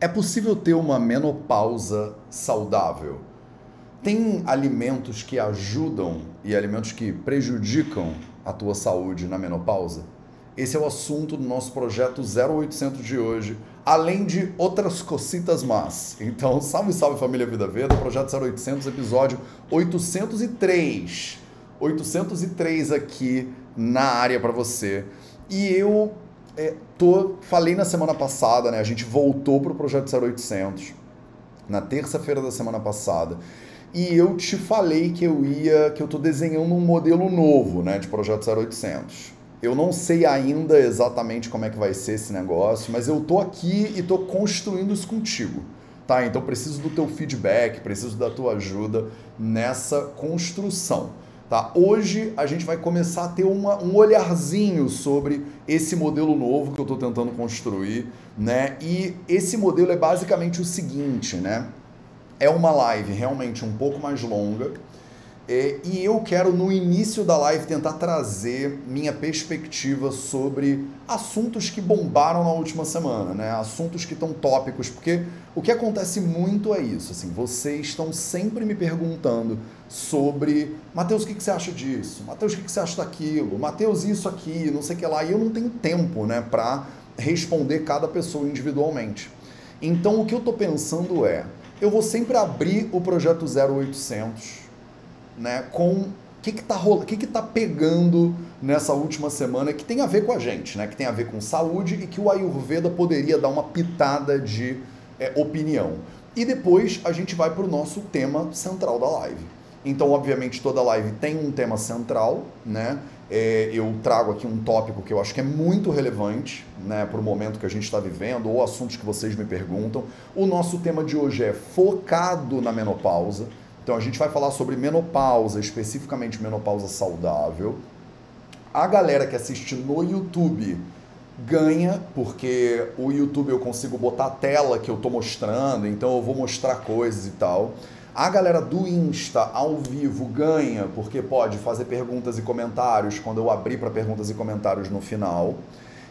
É possível ter uma menopausa saudável? Tem alimentos que ajudam e alimentos que prejudicam a tua saúde na menopausa? Esse é o assunto do nosso projeto 0800 de hoje, além de outras cocitas más. Então, salve, salve família Vida Veda, projeto 0800, episódio 803. 803 aqui na área para você. E eu é, tô, falei na semana passada, né? A gente voltou pro projeto 0800 na terça-feira da semana passada. E eu te falei que eu ia, que eu tô desenhando um modelo novo, né, de projeto 0800. Eu não sei ainda exatamente como é que vai ser esse negócio, mas eu tô aqui e tô construindo isso contigo. Tá? Então preciso do teu feedback, preciso da tua ajuda nessa construção. Tá? Hoje a gente vai começar a ter uma, um olharzinho sobre esse modelo novo que eu estou tentando construir, né? E esse modelo é basicamente o seguinte, né? É uma live realmente um pouco mais longa, é, e eu quero, no início da live, tentar trazer minha perspectiva sobre assuntos que bombaram na última semana, né? Assuntos que estão tópicos, porque o que acontece muito é isso, assim, vocês estão sempre me perguntando sobre Mateus, o que, que você acha disso? Mateus, o que, que você acha daquilo? Mateus, isso aqui, não sei o que lá. E eu não tenho tempo, né, para responder cada pessoa individualmente. Então, o que eu estou pensando é, eu vou sempre abrir o projeto 0800 né, com o que está rolando, o que está pegando nessa última semana que tem a ver com a gente, né, que tem a ver com saúde e que o Ayurveda poderia dar uma pitada de é, opinião. E depois a gente vai para o nosso tema central da live. Então, obviamente, toda live tem um tema central, né? É, eu trago aqui um tópico que eu acho que é muito relevante né, para o momento que a gente está vivendo, ou assuntos que vocês me perguntam. O nosso tema de hoje é focado na menopausa. Então a gente vai falar sobre menopausa, especificamente menopausa saudável. A galera que assiste no YouTube ganha, porque o YouTube eu consigo botar a tela que eu tô mostrando, então eu vou mostrar coisas e tal. A galera do Insta ao vivo ganha, porque pode fazer perguntas e comentários quando eu abrir para perguntas e comentários no final.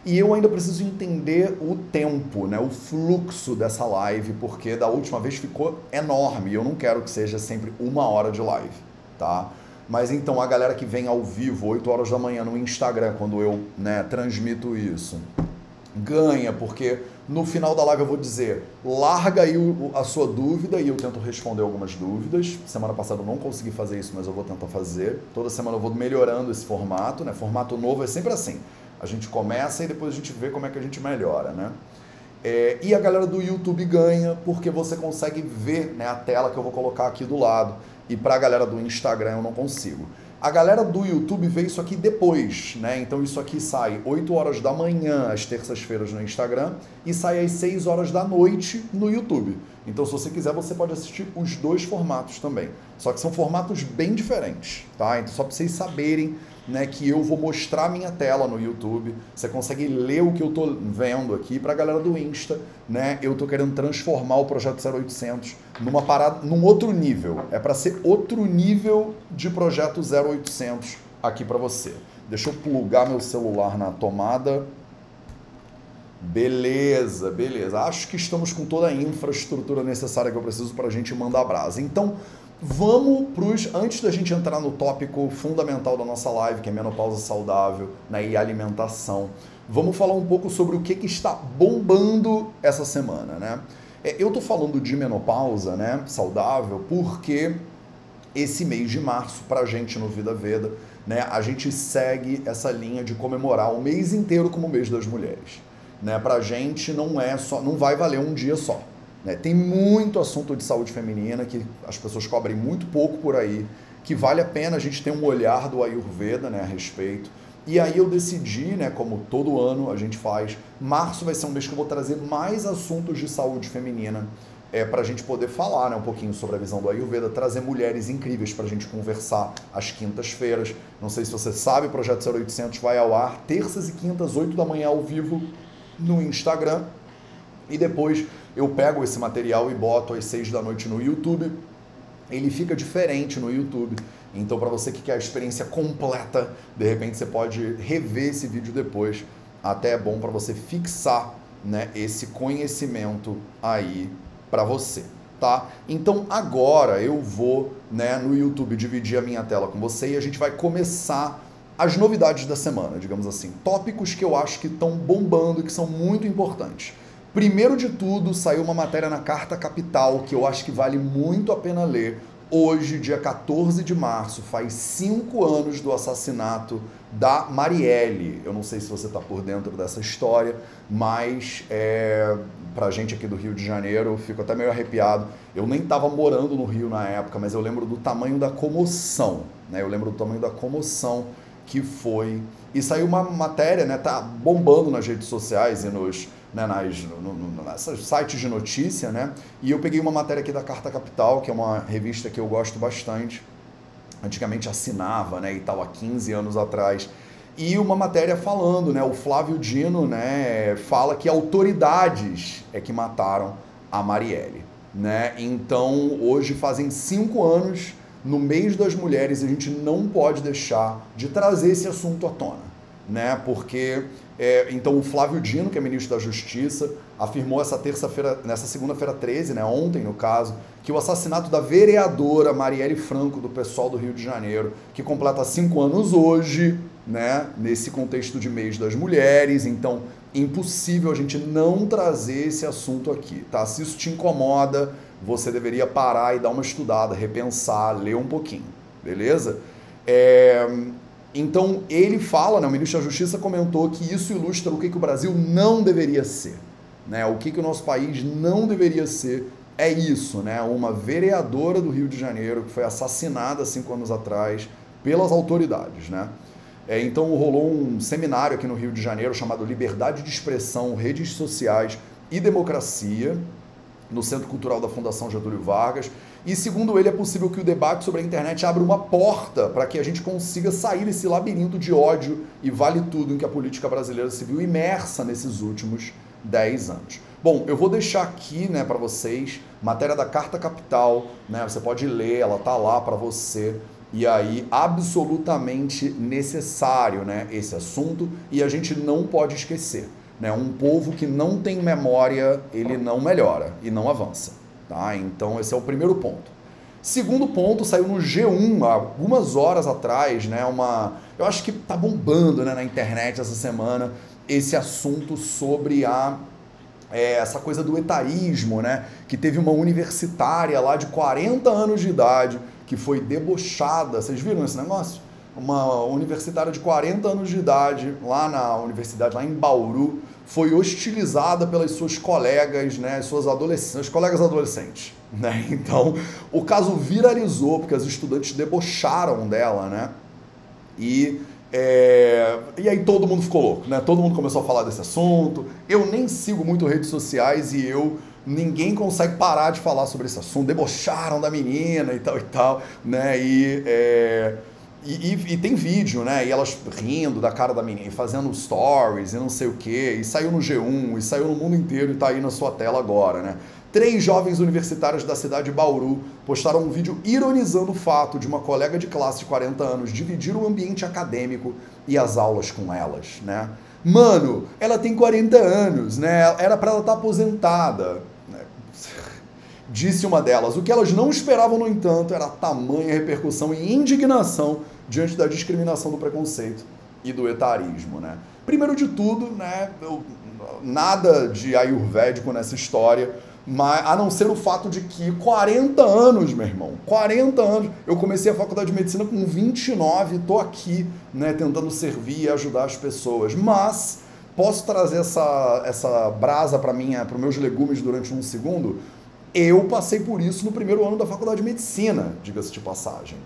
E eu ainda preciso entender o tempo, né, o fluxo dessa live, porque da última vez ficou enorme eu não quero que seja sempre uma hora de live, tá? Mas então a galera que vem ao vivo, 8 horas da manhã no Instagram, quando eu né, transmito isso, ganha, porque no final da live eu vou dizer, larga aí a sua dúvida e eu tento responder algumas dúvidas. Semana passada eu não consegui fazer isso, mas eu vou tentar fazer. Toda semana eu vou melhorando esse formato, né? Formato novo é sempre assim. A gente começa e depois a gente vê como é que a gente melhora, né? É, e a galera do YouTube ganha porque você consegue ver né, a tela que eu vou colocar aqui do lado. E para a galera do Instagram eu não consigo. A galera do YouTube vê isso aqui depois, né? Então isso aqui sai 8 horas da manhã, às terças-feiras no Instagram, e sai às 6 horas da noite no YouTube. Então, se você quiser, você pode assistir os dois formatos também. Só que são formatos bem diferentes, tá? Então, só para vocês saberem né, que eu vou mostrar minha tela no YouTube. Você consegue ler o que eu estou vendo aqui para a galera do Insta, né? Eu estou querendo transformar o projeto 0800 numa parada, num outro nível. É para ser outro nível de projeto 0800 aqui para você. Deixa eu plugar meu celular na tomada. Beleza, beleza. Acho que estamos com toda a infraestrutura necessária que eu preciso para a gente mandar brasa. Então, Vamos pros. Antes da gente entrar no tópico fundamental da nossa live, que é menopausa saudável né, e alimentação, vamos falar um pouco sobre o que, que está bombando essa semana, né? É, eu tô falando de menopausa, né, saudável, porque esse mês de março, pra gente no Vida Veda, né, a gente segue essa linha de comemorar o mês inteiro como o mês das mulheres. Né? Pra gente não é só, não vai valer um dia só. Né? Tem muito assunto de saúde feminina que as pessoas cobrem muito pouco por aí, que vale a pena a gente ter um olhar do Ayurveda né, a respeito. E aí eu decidi, né, como todo ano a gente faz, março vai ser um mês que eu vou trazer mais assuntos de saúde feminina é, para a gente poder falar né, um pouquinho sobre a visão do Ayurveda, trazer mulheres incríveis para a gente conversar às quintas-feiras. Não sei se você sabe, o Projeto 0800 vai ao ar terças e quintas, 8 da manhã ao vivo no Instagram. E depois eu pego esse material e boto às 6 da noite no YouTube. Ele fica diferente no YouTube. Então, para você que quer a experiência completa, de repente você pode rever esse vídeo depois. Até é bom para você fixar né, esse conhecimento aí para você, tá? Então agora eu vou, né, no YouTube dividir a minha tela com você e a gente vai começar as novidades da semana, digamos assim, tópicos que eu acho que estão bombando e que são muito importantes. Primeiro de tudo, saiu uma matéria na Carta Capital que eu acho que vale muito a pena ler. Hoje, dia 14 de março, faz cinco anos do assassinato da Marielle. Eu não sei se você está por dentro dessa história, mas é, pra gente aqui do Rio de Janeiro, eu fico até meio arrepiado. Eu nem estava morando no Rio na época, mas eu lembro do tamanho da comoção. Né? Eu lembro do tamanho da comoção que foi. E saiu uma matéria, né? Tá bombando nas redes sociais e nos né, nas, no, no, nesses sites de notícia, né? E eu peguei uma matéria aqui da Carta Capital, que é uma revista que eu gosto bastante. Antigamente assinava, né, e tal, há 15 anos atrás. E uma matéria falando, né, o Flávio Dino, né, fala que autoridades é que mataram a Marielle, né? Então, hoje fazem cinco anos, no mês das mulheres, a gente não pode deixar de trazer esse assunto à tona, né? Porque é, então, o Flávio Dino, que é ministro da Justiça, afirmou essa terça-feira, nessa segunda-feira 13, né, ontem no caso, que o assassinato da vereadora Marielle Franco, do pessoal do Rio de Janeiro, que completa cinco anos hoje, né, nesse contexto de mês das mulheres, então impossível a gente não trazer esse assunto aqui, tá? Se isso te incomoda, você deveria parar e dar uma estudada, repensar, ler um pouquinho, beleza? É, então ele fala, né, o ministro da Justiça comentou que isso ilustra o que, que o Brasil não deveria ser. Né? O que, que o nosso país não deveria ser é isso, né? Uma vereadora do Rio de Janeiro que foi assassinada cinco anos atrás pelas autoridades, né? É, então rolou um seminário aqui no Rio de Janeiro chamado Liberdade de Expressão, Redes Sociais e Democracia, no Centro Cultural da Fundação Getúlio Vargas. E segundo ele, é possível que o debate sobre a internet abra uma porta para que a gente consiga sair desse labirinto de ódio e vale tudo em que a política brasileira se viu imersa nesses últimos 10 anos. Bom, eu vou deixar aqui, né, para vocês, matéria da Carta Capital, né? Você pode ler, ela tá lá para você. E aí, absolutamente necessário, né, esse assunto e a gente não pode esquecer, né? Um povo que não tem memória, ele não melhora e não avança. Tá? Então, esse é o primeiro ponto. Segundo ponto, saiu no G1 há algumas horas atrás, né? Uma, eu acho que tá bombando né, na internet essa semana esse assunto sobre a é, essa coisa do etarismo, né? Que teve uma universitária lá de 40 anos de idade que foi debochada. Vocês viram esse negócio? Uma universitária de 40 anos de idade lá na universidade, lá em Bauru, foi hostilizada pelas suas colegas, né, suas adolescentes, colegas adolescentes, né? Então, o caso viralizou porque as estudantes debocharam dela, né? E é, e aí todo mundo ficou louco, né? Todo mundo começou a falar desse assunto. Eu nem sigo muito redes sociais e eu ninguém consegue parar de falar sobre esse assunto. Debocharam da menina e tal e tal, né? E é, e, e, e, tem vídeo, né? E elas rindo da cara da menina, fazendo stories e não sei o quê. E saiu no G1, e saiu no mundo inteiro e tá aí na sua tela agora, né? Três jovens universitários da cidade de Bauru postaram um vídeo ironizando o fato de uma colega de classe de 40 anos dividir o ambiente acadêmico e as aulas com elas, né? Mano, ela tem 40 anos, né? Era para ela estar tá aposentada. Disse uma delas. O que elas não esperavam, no entanto, era a tamanha repercussão e indignação diante da discriminação do preconceito e do etarismo. Né? Primeiro de tudo, né, eu, nada de ayurvédico nessa história, mas, a não ser o fato de que 40 anos, meu irmão, 40 anos, eu comecei a faculdade de medicina com 29, estou aqui né, tentando servir e ajudar as pessoas, mas posso trazer essa, essa brasa para os meus legumes durante um segundo? Eu passei por isso no primeiro ano da faculdade de medicina, diga-se de passagem.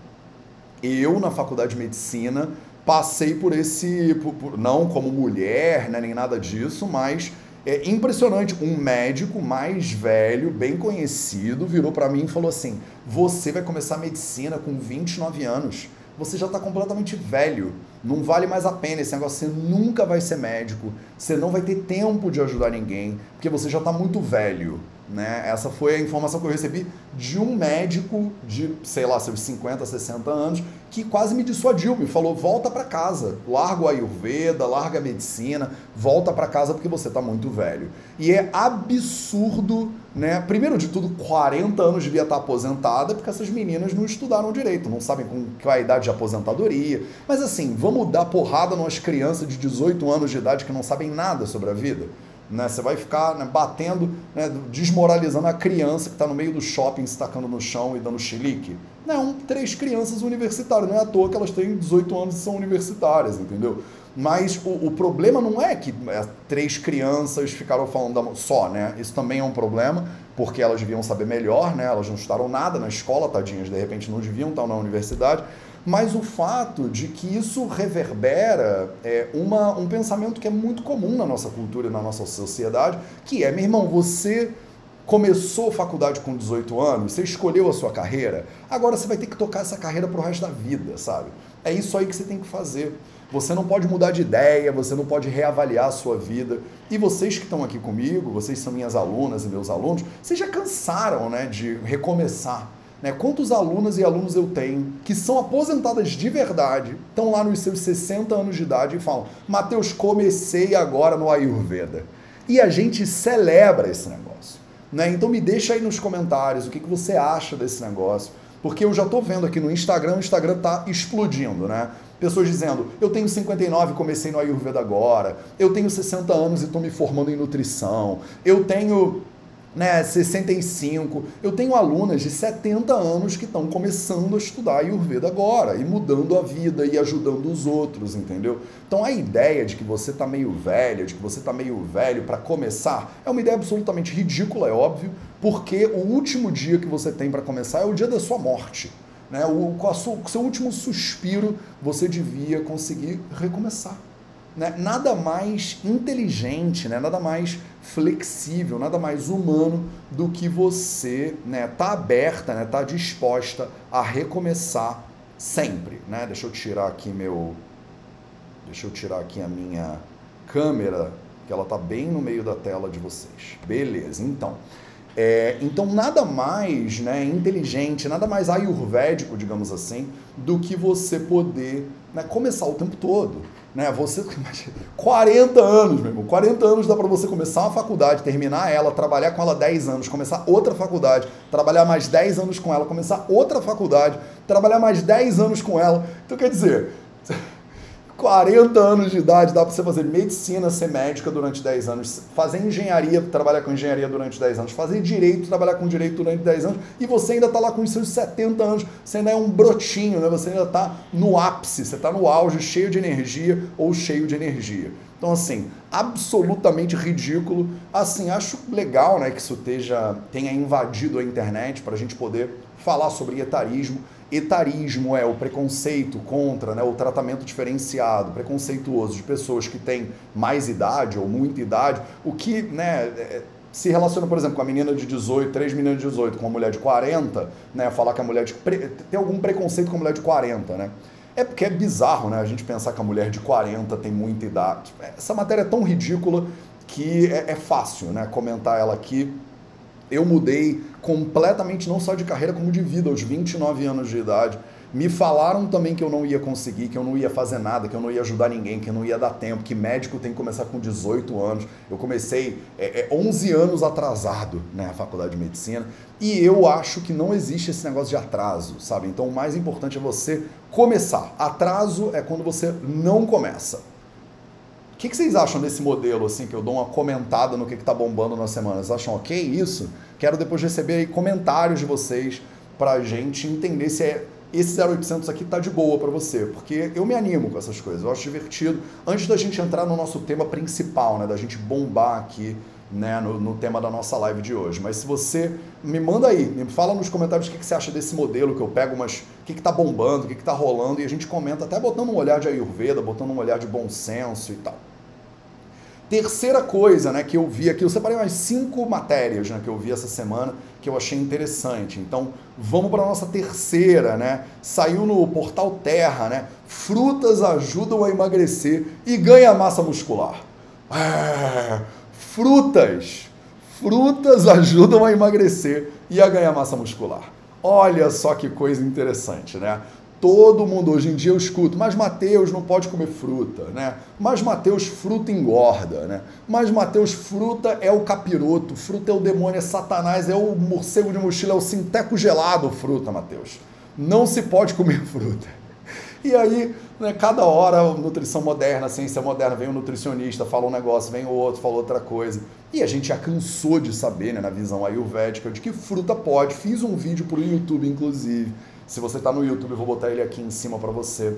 Eu, na faculdade de medicina, passei por esse. Por, por, não como mulher, né, nem nada disso, mas é impressionante. Um médico mais velho, bem conhecido, virou para mim e falou assim: Você vai começar medicina com 29 anos. Você já está completamente velho. Não vale mais a pena esse negócio. Você nunca vai ser médico, você não vai ter tempo de ajudar ninguém, porque você já está muito velho. Né? Essa foi a informação que eu recebi de um médico de, sei lá, seus 50, 60 anos, que quase me dissuadiu, me falou: volta para casa, larga o Ayurveda, larga a medicina, volta para casa porque você está muito velho. E é absurdo, né? Primeiro de tudo, 40 anos devia estar tá aposentada, porque essas meninas não estudaram direito, não sabem com qual é a idade de aposentadoria. Mas assim, vamos dar porrada nas crianças de 18 anos de idade que não sabem nada sobre a vida? Né? Você vai ficar né, batendo, né, desmoralizando a criança que está no meio do shopping, se tacando no chão e dando chilique. Não, três crianças universitárias. Não é à toa que elas têm 18 anos e são universitárias, entendeu? Mas o, o problema não é que é, três crianças ficaram falando só, né? Isso também é um problema, porque elas deviam saber melhor, né? Elas não estudaram nada na escola, tadinhas, de repente não deviam estar na universidade mas o fato de que isso reverbera é, uma, um pensamento que é muito comum na nossa cultura e na nossa sociedade, que é, meu irmão, você começou faculdade com 18 anos, você escolheu a sua carreira, agora você vai ter que tocar essa carreira pro resto da vida, sabe? É isso aí que você tem que fazer. Você não pode mudar de ideia, você não pode reavaliar a sua vida. E vocês que estão aqui comigo, vocês são minhas alunas e meus alunos, vocês já cansaram né, de recomeçar. Né? Quantos alunas e alunos eu tenho que são aposentadas de verdade, estão lá nos seus 60 anos de idade e falam: Mateus, comecei agora no Ayurveda. E a gente celebra esse negócio. Né? Então me deixa aí nos comentários o que, que você acha desse negócio. Porque eu já estou vendo aqui no Instagram, o Instagram está explodindo, né? Pessoas dizendo, eu tenho 59 e comecei no Ayurveda agora, eu tenho 60 anos e estou me formando em nutrição, eu tenho né, 65. Eu tenho alunas de 70 anos que estão começando a estudar Ayurveda agora e mudando a vida e ajudando os outros, entendeu? Então a ideia de que você está meio velha, de que você está meio velho para começar, é uma ideia absolutamente ridícula, é óbvio, porque o último dia que você tem para começar é o dia da sua morte. Né? O, com o seu último suspiro, você devia conseguir recomeçar né, nada mais inteligente, né, nada mais flexível, nada mais humano do que você né, tá aberta, né, tá disposta a recomeçar sempre, né? Deixa eu tirar aqui meu Deixa eu tirar aqui a minha câmera, que ela tá bem no meio da tela de vocês. Beleza. Então, é, então nada mais né, inteligente, nada mais ayurvédico, digamos assim, do que você poder né, começar o tempo todo. Né? Você, 40 anos, meu irmão, 40 anos dá para você começar uma faculdade, terminar ela, trabalhar com ela 10 anos, começar outra faculdade, trabalhar mais 10 anos com ela, começar outra faculdade, trabalhar mais 10 anos com ela. Então, quer dizer, 40 anos de idade, dá para você fazer medicina, ser médica durante 10 anos, fazer engenharia, trabalhar com engenharia durante 10 anos, fazer direito, trabalhar com direito durante 10 anos, e você ainda está lá com os seus 70 anos, você ainda é um brotinho, né? você ainda está no ápice, você está no auge, cheio de energia ou cheio de energia. Então, assim, absolutamente ridículo. Assim, acho legal né, que isso esteja, tenha invadido a internet para a gente poder falar sobre etarismo etarismo é o preconceito contra, né, o tratamento diferenciado, preconceituoso de pessoas que têm mais idade ou muita idade, o que né, é, se relaciona, por exemplo, com a menina de 18, três meninas de 18, com uma mulher de 40, né, falar que a mulher de. tem algum preconceito com a mulher de 40, né? É porque é bizarro, né? A gente pensar que a mulher de 40 tem muita idade. Essa matéria é tão ridícula que é, é fácil, né? Comentar ela aqui eu mudei completamente, não só de carreira, como de vida, aos 29 anos de idade. Me falaram também que eu não ia conseguir, que eu não ia fazer nada, que eu não ia ajudar ninguém, que eu não ia dar tempo, que médico tem que começar com 18 anos. Eu comecei é, é, 11 anos atrasado na né, faculdade de medicina e eu acho que não existe esse negócio de atraso, sabe? Então o mais importante é você começar. Atraso é quando você não começa. O que, que, vocês acham desse modelo, assim, que eu dou uma comentada no que está bombando na semana? Vocês acham ok isso? Quero depois receber aí comentários de vocês para a gente entender se é, esse 0800 aqui tá de boa para você, porque eu me animo com essas coisas, eu acho divertido. Antes da gente entrar no nosso tema principal, né, da gente bombar aqui né, no, no, tema da nossa live de hoje. Mas se você me manda aí, me fala nos comentários o que, que você acha desse modelo que eu pego. O que está bombando, o que está rolando, e a gente comenta até botando um olhar de Ayurveda, botando um olhar de bom senso e tal. Terceira coisa né, que eu vi aqui, eu separei umas cinco matérias né, que eu vi essa semana que eu achei interessante. Então, vamos para a nossa terceira, né? Saiu no portal Terra, né? Frutas ajudam a emagrecer e ganha massa muscular. É, frutas, frutas ajudam a emagrecer e a ganhar massa muscular. Olha só que coisa interessante, né? Todo mundo hoje em dia eu escuto, mas Mateus não pode comer fruta, né? Mas Mateus fruta engorda, né? Mas Mateus fruta é o capiroto, fruta é o demônio, é Satanás, é o morcego de mochila, é o sinteco gelado, fruta, Mateus. Não se pode comer fruta. E aí, né, cada hora, nutrição moderna, ciência moderna, vem um nutricionista, fala um negócio, vem o outro, fala outra coisa. E a gente já cansou de saber, né, na visão ayurvédica, de que fruta pode. Fiz um vídeo para o YouTube, inclusive se você está no YouTube, eu vou botar ele aqui em cima para você.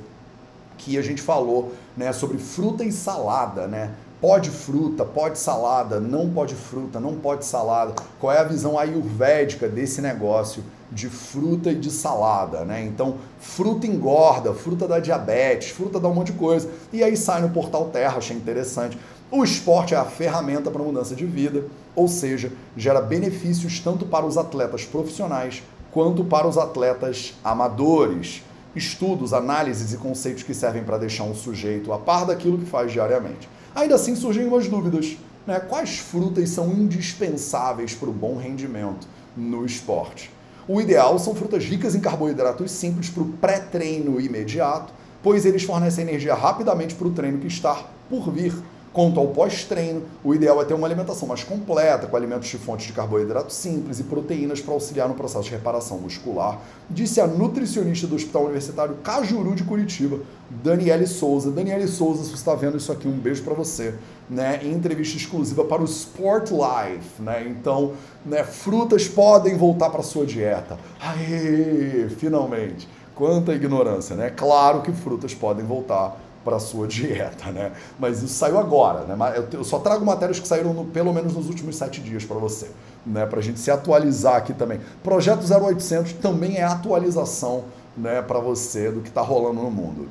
Que a gente falou né, sobre fruta e salada, né? Pode fruta, pode salada, não pode fruta, não pode salada. Qual é a visão ayurvédica desse negócio de fruta e de salada, né? Então, fruta engorda, fruta dá diabetes, fruta dá um monte de coisa. E aí sai no portal Terra, achei interessante. O esporte é a ferramenta para mudança de vida, ou seja, gera benefícios tanto para os atletas profissionais quanto para os atletas amadores. Estudos, análises e conceitos que servem para deixar um sujeito a par daquilo que faz diariamente. Ainda assim surgem umas dúvidas. Né? Quais frutas são indispensáveis para o bom rendimento no esporte? O ideal são frutas ricas em carboidratos simples para o pré-treino imediato, pois eles fornecem energia rapidamente para o treino que está por vir. Quanto ao pós-treino, o ideal é ter uma alimentação mais completa, com alimentos de fontes de carboidrato simples e proteínas para auxiliar no processo de reparação muscular, disse a nutricionista do Hospital Universitário Cajuru de Curitiba, Daniele Souza. Daniele Souza, se você está vendo isso aqui, um beijo para você, né? Em entrevista exclusiva para o Sport Life, né? Então, né, frutas podem voltar para sua dieta. Aê, finalmente. Quanta ignorância, né? Claro que frutas podem voltar para sua dieta, né? Mas isso saiu agora, né? Eu só trago matérias que saíram no, pelo menos nos últimos sete dias para você, né? Para a gente se atualizar aqui também. Projeto 0800 também é atualização, né? Para você do que está rolando no mundo.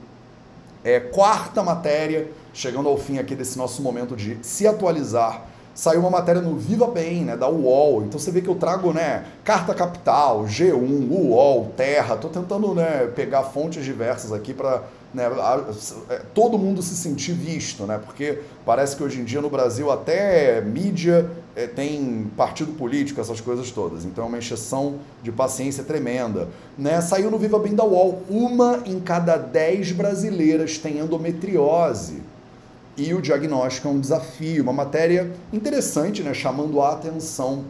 É quarta matéria, chegando ao fim aqui desse nosso momento de se atualizar saiu uma matéria no Viva Bem, né, da UOL. Então você vê que eu trago, né, Carta Capital, G1, UOL, Terra. Tô tentando, né, pegar fontes diversas aqui para né, é, todo mundo se sentir visto, né? Porque parece que hoje em dia no Brasil até mídia é, tem partido político, essas coisas todas. Então é uma encheção de paciência tremenda. Né? Saiu no Viva Bem da UOL, uma em cada dez brasileiras tem endometriose. E o diagnóstico é um desafio, uma matéria interessante, né? Chamando a atenção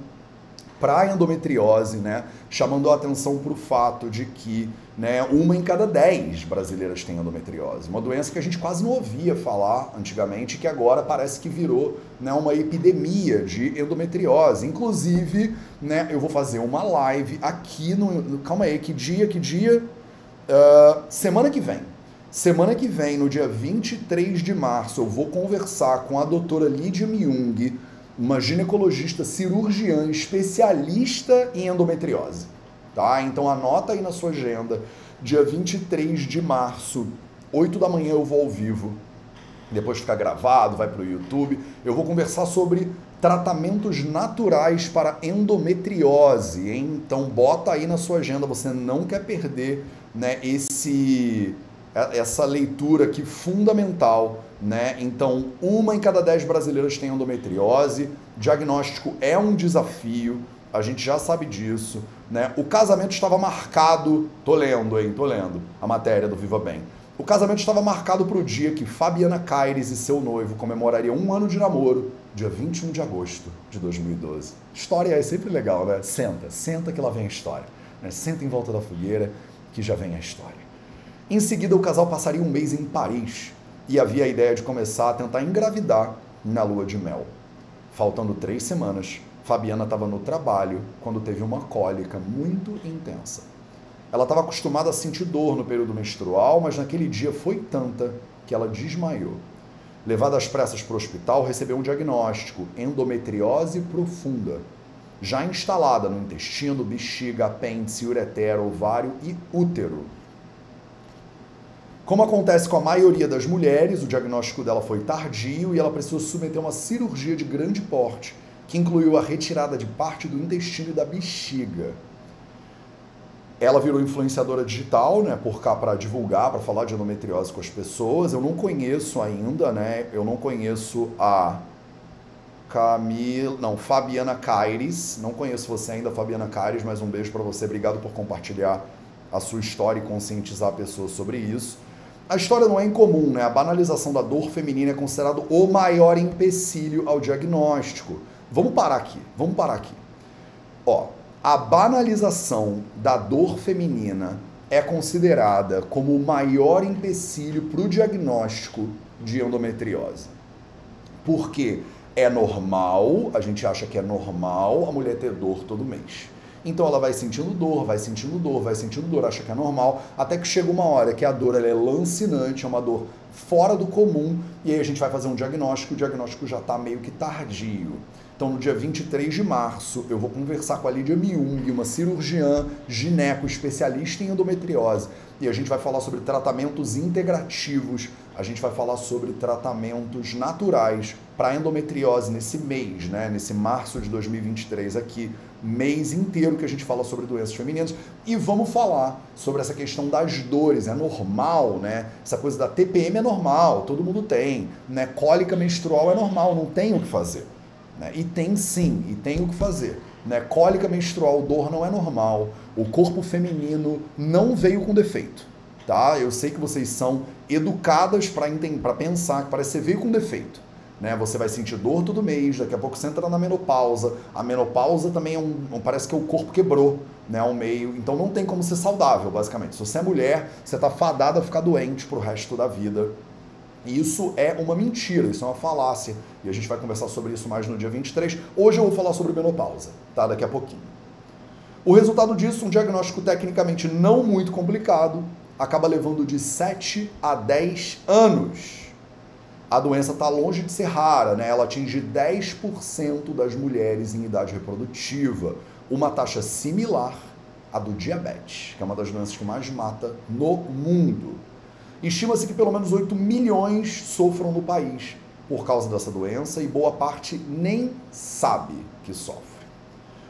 para a endometriose, né? Chamando a atenção para o fato de que né, uma em cada dez brasileiras tem endometriose. Uma doença que a gente quase não ouvia falar antigamente, que agora parece que virou né, uma epidemia de endometriose. Inclusive, né, eu vou fazer uma live aqui no. calma aí, que dia? Que dia? Uh, semana que vem. Semana que vem, no dia 23 de março, eu vou conversar com a doutora Lídia Myung, uma ginecologista cirurgiã especialista em endometriose tá? Então anota aí na sua agenda, dia 23 de março, 8 da manhã eu vou ao vivo. Depois fica gravado, vai para o YouTube. Eu vou conversar sobre tratamentos naturais para endometriose. Hein? Então bota aí na sua agenda, você não quer perder né, esse essa leitura aqui fundamental, né? Então, uma em cada dez brasileiros tem endometriose. Diagnóstico é um desafio, a gente já sabe disso. Né? O casamento estava marcado, tô lendo, hein, tô lendo a matéria do Viva Bem. O casamento estava marcado para o dia que Fabiana Caires e seu noivo comemorariam um ano de namoro, dia 21 de agosto de 2012. História é sempre legal, né? Senta, senta que lá vem a história. Né? Senta em volta da fogueira que já vem a história. Em seguida, o casal passaria um mês em Paris e havia a ideia de começar a tentar engravidar na lua de mel. Faltando três semanas, Fabiana estava no trabalho quando teve uma cólica muito intensa. Ela estava acostumada a sentir dor no período menstrual, mas naquele dia foi tanta que ela desmaiou. Levada às pressas para o hospital, recebeu um diagnóstico: endometriose profunda, já instalada no intestino, bexiga, apêndice, ureter, ovário e útero. Como acontece com a maioria das mulheres, o diagnóstico dela foi tardio e ela precisou submeter uma cirurgia de grande porte, que incluiu a retirada de parte do intestino e da bexiga. Ela virou influenciadora digital, né, por cá para divulgar, para falar de endometriose com as pessoas. Eu não conheço ainda, né? Eu não conheço a Camila, não, Fabiana Caires. Não conheço você ainda, Fabiana Caires, mas um beijo para você. Obrigado por compartilhar a sua história e conscientizar pessoas sobre isso. A história não é incomum, né? A banalização da dor feminina é considerado o maior empecilho ao diagnóstico. Vamos parar aqui, vamos parar aqui. Ó, a banalização da dor feminina é considerada como o maior empecilho para o diagnóstico de endometriose. Porque é normal, a gente acha que é normal a mulher ter dor todo mês. Então ela vai sentindo dor, vai sentindo dor, vai sentindo dor, acha que é normal, até que chega uma hora que a dor é lancinante, é uma dor fora do comum, e aí a gente vai fazer um diagnóstico, o diagnóstico já está meio que tardio. Então, no dia 23 de março, eu vou conversar com a Lídia Miung, uma cirurgiã gineco especialista em endometriose. E a gente vai falar sobre tratamentos integrativos, a gente vai falar sobre tratamentos naturais para endometriose nesse mês, né? Nesse março de 2023 aqui, mês inteiro que a gente fala sobre doenças femininas e vamos falar sobre essa questão das dores, é normal, né? Essa coisa da TPM é normal, todo mundo tem, né? Cólica menstrual é normal, não tem o que fazer. Né? E tem sim, e tem o que fazer. Né? Cólica menstrual, dor não é normal. O corpo feminino não veio com defeito. Tá? Eu sei que vocês são educadas para pensar que parece que você veio com defeito. Né? Você vai sentir dor todo mês, daqui a pouco você entra na menopausa. A menopausa também é um. Parece que o corpo quebrou né, ao meio. Então não tem como ser saudável, basicamente. Se você é mulher, você está fadada a ficar doente pro resto da vida. E isso é uma mentira, isso é uma falácia. E a gente vai conversar sobre isso mais no dia 23. Hoje eu vou falar sobre menopausa, tá? Daqui a pouquinho. O resultado disso, um diagnóstico tecnicamente não muito complicado, acaba levando de 7 a 10 anos. A doença está longe de ser rara, né? Ela atinge 10% das mulheres em idade reprodutiva, uma taxa similar à do diabetes, que é uma das doenças que mais mata no mundo. Estima-se que pelo menos 8 milhões sofram no país por causa dessa doença e boa parte nem sabe que sofre.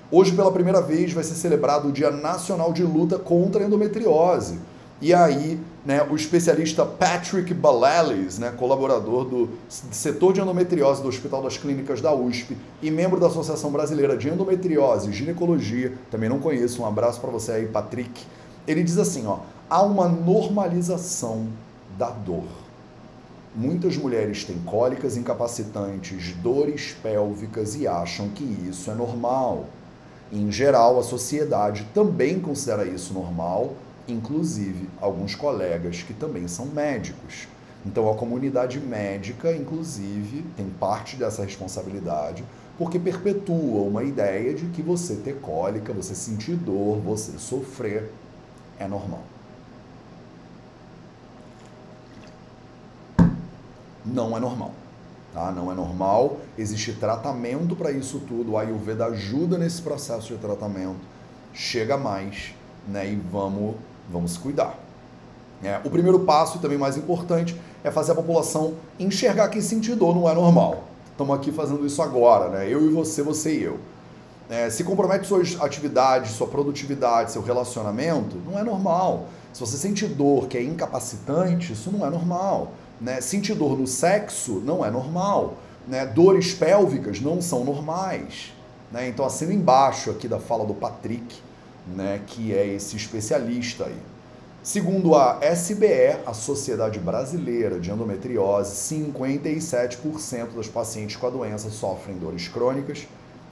Hoje, pela primeira vez, vai ser celebrado o Dia Nacional de Luta contra a Endometriose. E aí, né, o especialista Patrick Baleles, né, colaborador do setor de endometriose do Hospital das Clínicas da USP e membro da Associação Brasileira de Endometriose e Ginecologia, também não conheço, um abraço para você aí, Patrick. Ele diz assim, ó, há uma normalização da dor. Muitas mulheres têm cólicas incapacitantes, dores pélvicas e acham que isso é normal. Em geral, a sociedade também considera isso normal, inclusive alguns colegas que também são médicos. Então, a comunidade médica, inclusive, tem parte dessa responsabilidade, porque perpetua uma ideia de que você ter cólica, você sentir dor, você sofrer, é normal. Não é normal. Tá? Não é normal, existe tratamento para isso tudo, o Ayurveda ajuda nesse processo de tratamento, chega mais, né? E vamos, vamos cuidar. É, o primeiro passo, e também mais importante, é fazer a população enxergar que sentir dor não é normal. Estamos aqui fazendo isso agora, né? Eu e você, você e eu. É, se compromete suas atividades, sua produtividade, seu relacionamento, não é normal. Se você sente dor que é incapacitante, isso não é normal. Né? Sentir dor no sexo não é normal. Né? Dores pélvicas não são normais. Né? Então, assino embaixo aqui da fala do Patrick, né, que é esse especialista aí. Segundo a SBE, a Sociedade Brasileira de Endometriose, 57% dos pacientes com a doença sofrem dores crônicas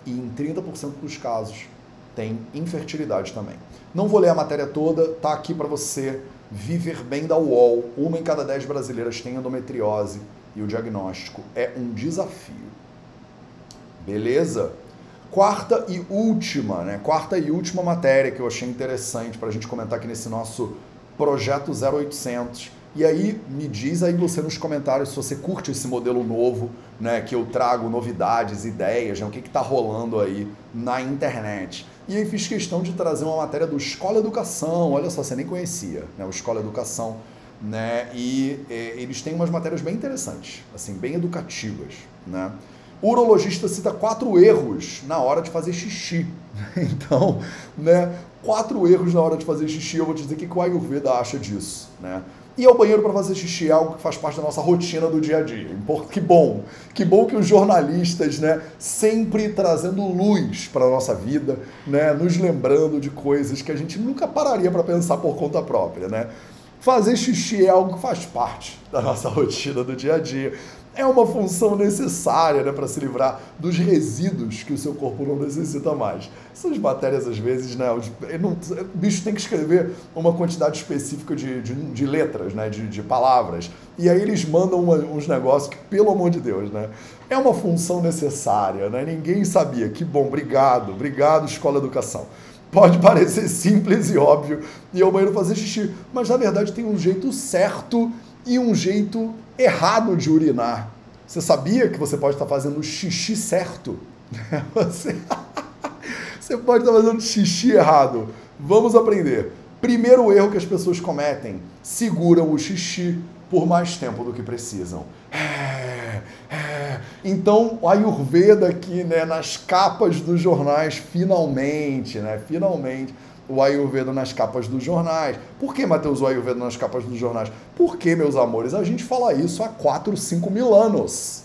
e em 30% dos casos tem infertilidade também. Não vou ler a matéria toda, tá aqui para você Viver Bem da UOL, uma em cada dez brasileiras tem endometriose e o diagnóstico é um desafio. Beleza? Quarta e última, né? Quarta e última matéria que eu achei interessante para a gente comentar aqui nesse nosso projeto 0800. E aí, me diz aí você nos comentários se você curte esse modelo novo, né? Que eu trago novidades, ideias, né, o que está rolando aí na internet. E aí fiz questão de trazer uma matéria do Escola Educação, olha só, você nem conhecia, né? O Escola Educação, né? E é, eles têm umas matérias bem interessantes, assim, bem educativas, né? O urologista cita quatro erros na hora de fazer xixi. Então, né, quatro erros na hora de fazer xixi, eu vou te dizer o que o Ayurveda acha disso, né? Ir ao banheiro para fazer xixi é algo que faz parte da nossa rotina do dia a dia. Que bom, que bom que os jornalistas, né, sempre trazendo luz para a nossa vida, né, nos lembrando de coisas que a gente nunca pararia para pensar por conta própria, né? Fazer xixi é algo que faz parte da nossa rotina do dia a dia é uma função necessária né, para se livrar dos resíduos que o seu corpo não necessita mais. Essas matérias, às vezes, né, os, não, o bicho tem que escrever uma quantidade específica de, de, de letras, né, de, de, palavras, e aí eles mandam uma, uns negócios que, pelo amor de Deus, né, é uma função necessária. Né, ninguém sabia. Que bom, obrigado, obrigado, Escola Educação. Pode parecer simples e óbvio, e ao banheiro fazer xixi, mas na verdade tem um jeito certo e um jeito errado de urinar. Você sabia que você pode estar fazendo o xixi certo? Você, você pode estar fazendo xixi errado. Vamos aprender. Primeiro erro que as pessoas cometem: seguram o xixi por mais tempo do que precisam. É, é. Então, o Ayurveda aqui, né, nas capas dos jornais, finalmente, né, finalmente, o Ayurveda nas capas dos jornais. Por que, Matheus, o Ayurveda nas capas dos jornais? Porque, meus amores, a gente fala isso há 4, 5 mil anos.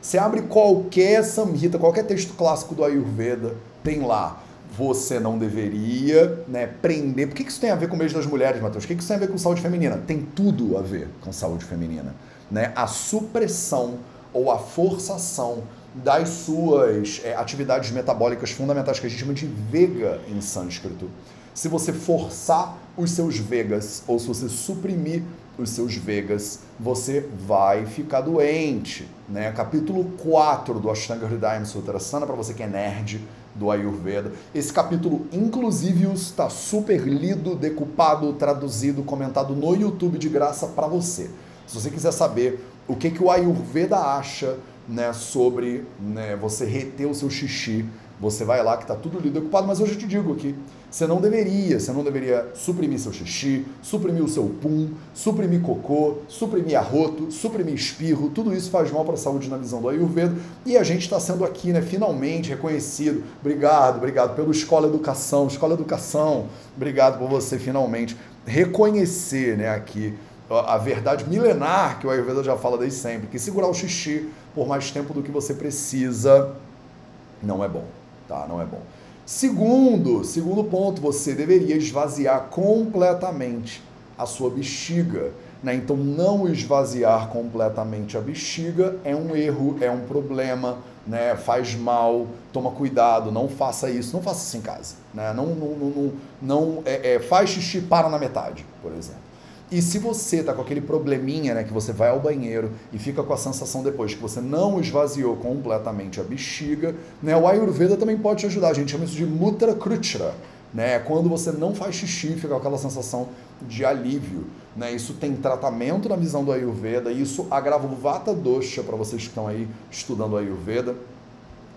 Você abre qualquer samhita, qualquer texto clássico do Ayurveda, tem lá. Você não deveria né, prender. Por que isso tem a ver com o mês das mulheres, Matheus? O que isso tem a ver com saúde feminina? Tem tudo a ver com saúde feminina. Né? A supressão ou a forçação das suas é, atividades metabólicas fundamentais, que a gente chama de vega em sânscrito. Se você forçar os seus vegas, ou se você suprimir os seus vegas, você vai ficar doente. Né? Capítulo 4 do Ashtanga Hridayam Sutrasana, para você que é nerd do Ayurveda. Esse capítulo, inclusive, está super lido, decupado, traduzido, comentado no YouTube de graça para você. Se você quiser saber o que, que o Ayurveda acha né, sobre né, você reter o seu xixi. Você vai lá que está tudo lido ocupado, mas hoje eu te digo aqui, você não deveria, você não deveria suprimir seu xixi, suprimir o seu pum, suprimir cocô, suprimir arroto, suprimir espirro, tudo isso faz mal para a saúde na visão do Ayurveda e a gente está sendo aqui, né, finalmente reconhecido. Obrigado, obrigado pelo Escola Educação, Escola Educação, obrigado por você finalmente reconhecer, né, aqui a verdade milenar que o Ayurveda já fala desde sempre, que segurar o xixi por mais tempo do que você precisa não é bom, tá? Não é bom. Segundo, segundo ponto, você deveria esvaziar completamente a sua bexiga. Né? Então, não esvaziar completamente a bexiga é um erro, é um problema, né? faz mal, toma cuidado, não faça isso, não faça isso em casa. Né? Não, não, não, não é, é, faz xixi para na metade, por exemplo. E se você tá com aquele probleminha, né, que você vai ao banheiro e fica com a sensação depois que você não esvaziou completamente a bexiga, né, o Ayurveda também pode te ajudar. A gente chama isso de Mutra Krutra, né? Quando você não faz xixi, fica aquela sensação de alívio, né? Isso tem tratamento na visão do Ayurveda, isso agrava o Vata Dosha para vocês que estão aí estudando Ayurveda,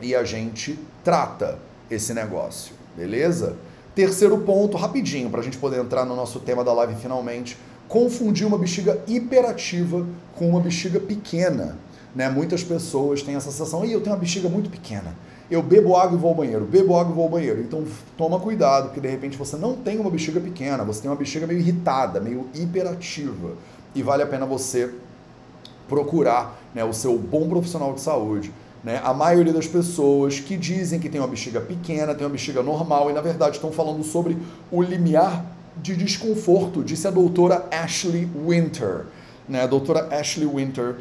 e a gente trata esse negócio, beleza? Terceiro ponto, rapidinho, para a gente poder entrar no nosso tema da live finalmente confundir uma bexiga hiperativa com uma bexiga pequena. Né? Muitas pessoas têm essa sensação, e eu tenho uma bexiga muito pequena. Eu bebo água e vou ao banheiro, bebo água e vou ao banheiro. Então toma cuidado, porque de repente você não tem uma bexiga pequena, você tem uma bexiga meio irritada, meio hiperativa. E vale a pena você procurar né, o seu bom profissional de saúde. Né? A maioria das pessoas que dizem que tem uma bexiga pequena, tem uma bexiga normal, e na verdade estão falando sobre o limiar de desconforto, disse a doutora Ashley Winter. Né? A doutora Ashley Winter,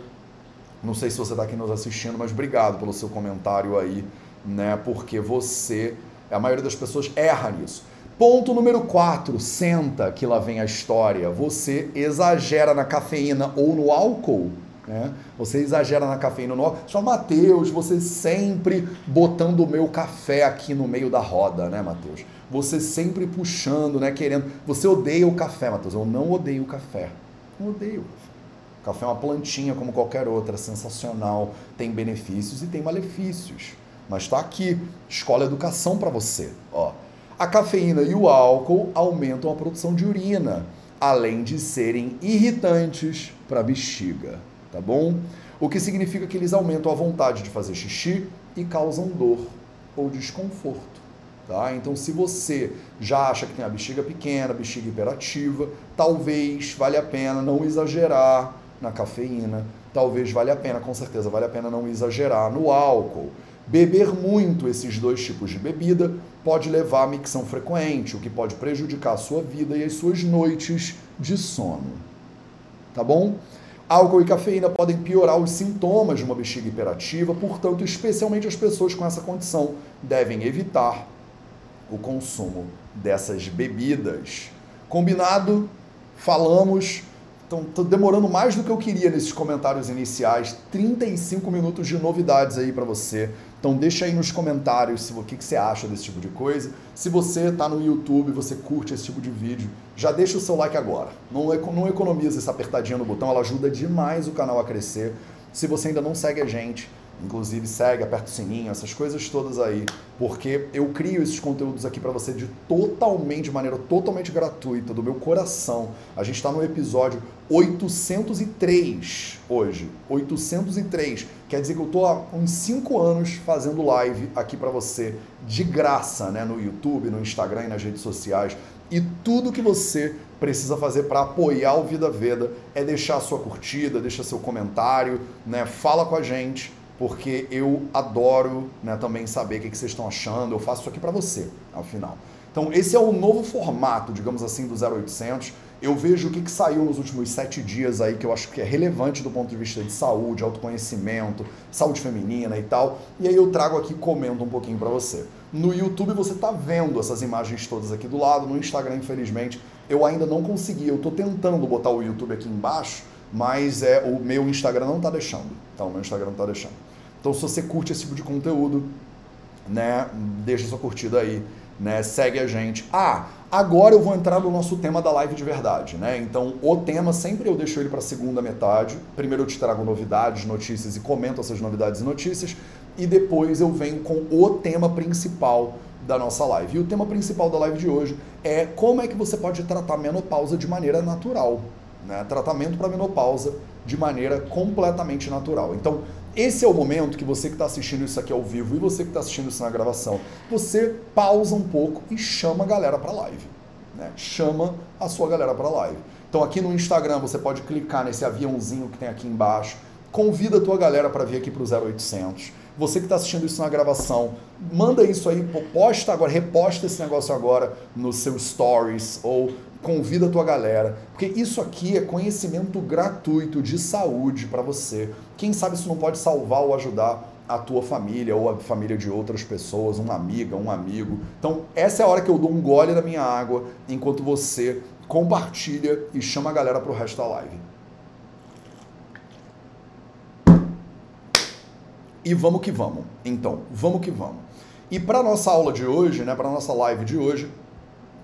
não sei se você está aqui nos assistindo, mas obrigado pelo seu comentário aí, né? porque você, a maioria das pessoas erra nisso. Ponto número 4, senta que lá vem a história. Você exagera na cafeína ou no álcool. Né? Você exagera na cafeína no. Só Matheus, você sempre botando o meu café aqui no meio da roda, né, Matheus? você sempre puxando, né, querendo. Você odeia o café, Matheus. Eu não odeio o café. Não odeio. O café é uma plantinha como qualquer outra, sensacional, tem benefícios e tem malefícios. Mas está aqui, escola educação para você. Ó, a cafeína e o álcool aumentam a produção de urina. além de serem irritantes para a bexiga, tá bom? O que significa que eles aumentam a vontade de fazer xixi e causam dor ou desconforto. Tá? Então, se você já acha que tem a bexiga pequena, bexiga hiperativa, talvez valha a pena não exagerar na cafeína, talvez valha a pena, com certeza vale a pena não exagerar no álcool. Beber muito esses dois tipos de bebida pode levar à micção frequente, o que pode prejudicar a sua vida e as suas noites de sono. Tá bom? Álcool e cafeína podem piorar os sintomas de uma bexiga hiperativa, portanto, especialmente as pessoas com essa condição devem evitar o consumo dessas bebidas. Combinado? Falamos tô demorando mais do que eu queria nesses comentários iniciais. 35 minutos de novidades aí para você. Então, deixa aí nos comentários o que, que você acha desse tipo de coisa. Se você está no YouTube, você curte esse tipo de vídeo, já deixa o seu like agora. Não, não economiza essa apertadinha no botão, ela ajuda demais o canal a crescer. Se você ainda não segue a gente, Inclusive, segue, aperta o sininho, essas coisas todas aí, porque eu crio esses conteúdos aqui para você de totalmente, de maneira totalmente gratuita, do meu coração. A gente está no episódio 803 hoje. 803. Quer dizer que eu estou há uns 5 anos fazendo live aqui para você, de graça, né? No YouTube, no Instagram e nas redes sociais. E tudo que você precisa fazer para apoiar o Vida Veda é deixar a sua curtida, deixar seu comentário, né? Fala com a gente porque eu adoro né, também saber o que, vocês estão achando. Eu faço isso aqui para você, afinal. Então, esse é o novo formato, digamos assim, do 0800. Eu vejo o que, que saiu nos últimos sete dias aí, que eu acho que é relevante do ponto de vista de saúde, autoconhecimento, saúde feminina e tal. E aí eu trago aqui e comento um pouquinho para você. No YouTube você está vendo essas imagens todas aqui do lado. No Instagram, infelizmente, eu ainda não consegui. Eu estou tentando botar o YouTube aqui embaixo, mas é o meu Instagram não está deixando. Então, o meu Instagram não está deixando. Então, se você curte esse tipo de conteúdo, né, deixa sua curtida aí, né, segue a gente. Ah, agora eu vou entrar no nosso tema da live de verdade, né? Então, o tema sempre eu deixo ele para segunda metade. Primeiro eu te trago novidades, notícias e comento essas novidades e notícias, e depois eu venho com o tema principal da nossa live. E o tema principal da live de hoje é como é que você pode tratar menopausa de maneira natural né? tratamento para menopausa de maneira completamente natural. Então, esse é o momento que você que está assistindo isso aqui ao vivo e você que está assistindo isso na gravação, você pausa um pouco e chama a galera para live. Né? Chama a sua galera para live. Então, aqui no Instagram, você pode clicar nesse aviãozinho que tem aqui embaixo, convida a tua galera para vir aqui para o 0800. Você que está assistindo isso na gravação, manda isso aí, posta agora, reposta esse negócio agora nos seus stories ou convida a tua galera, porque isso aqui é conhecimento gratuito de saúde para você. Quem sabe isso não pode salvar ou ajudar a tua família ou a família de outras pessoas, uma amiga, um amigo. Então, essa é a hora que eu dou um gole na minha água enquanto você compartilha e chama a galera para o resto da live. E vamos que vamos. Então, vamos que vamos. E para nossa aula de hoje, né, para nossa live de hoje,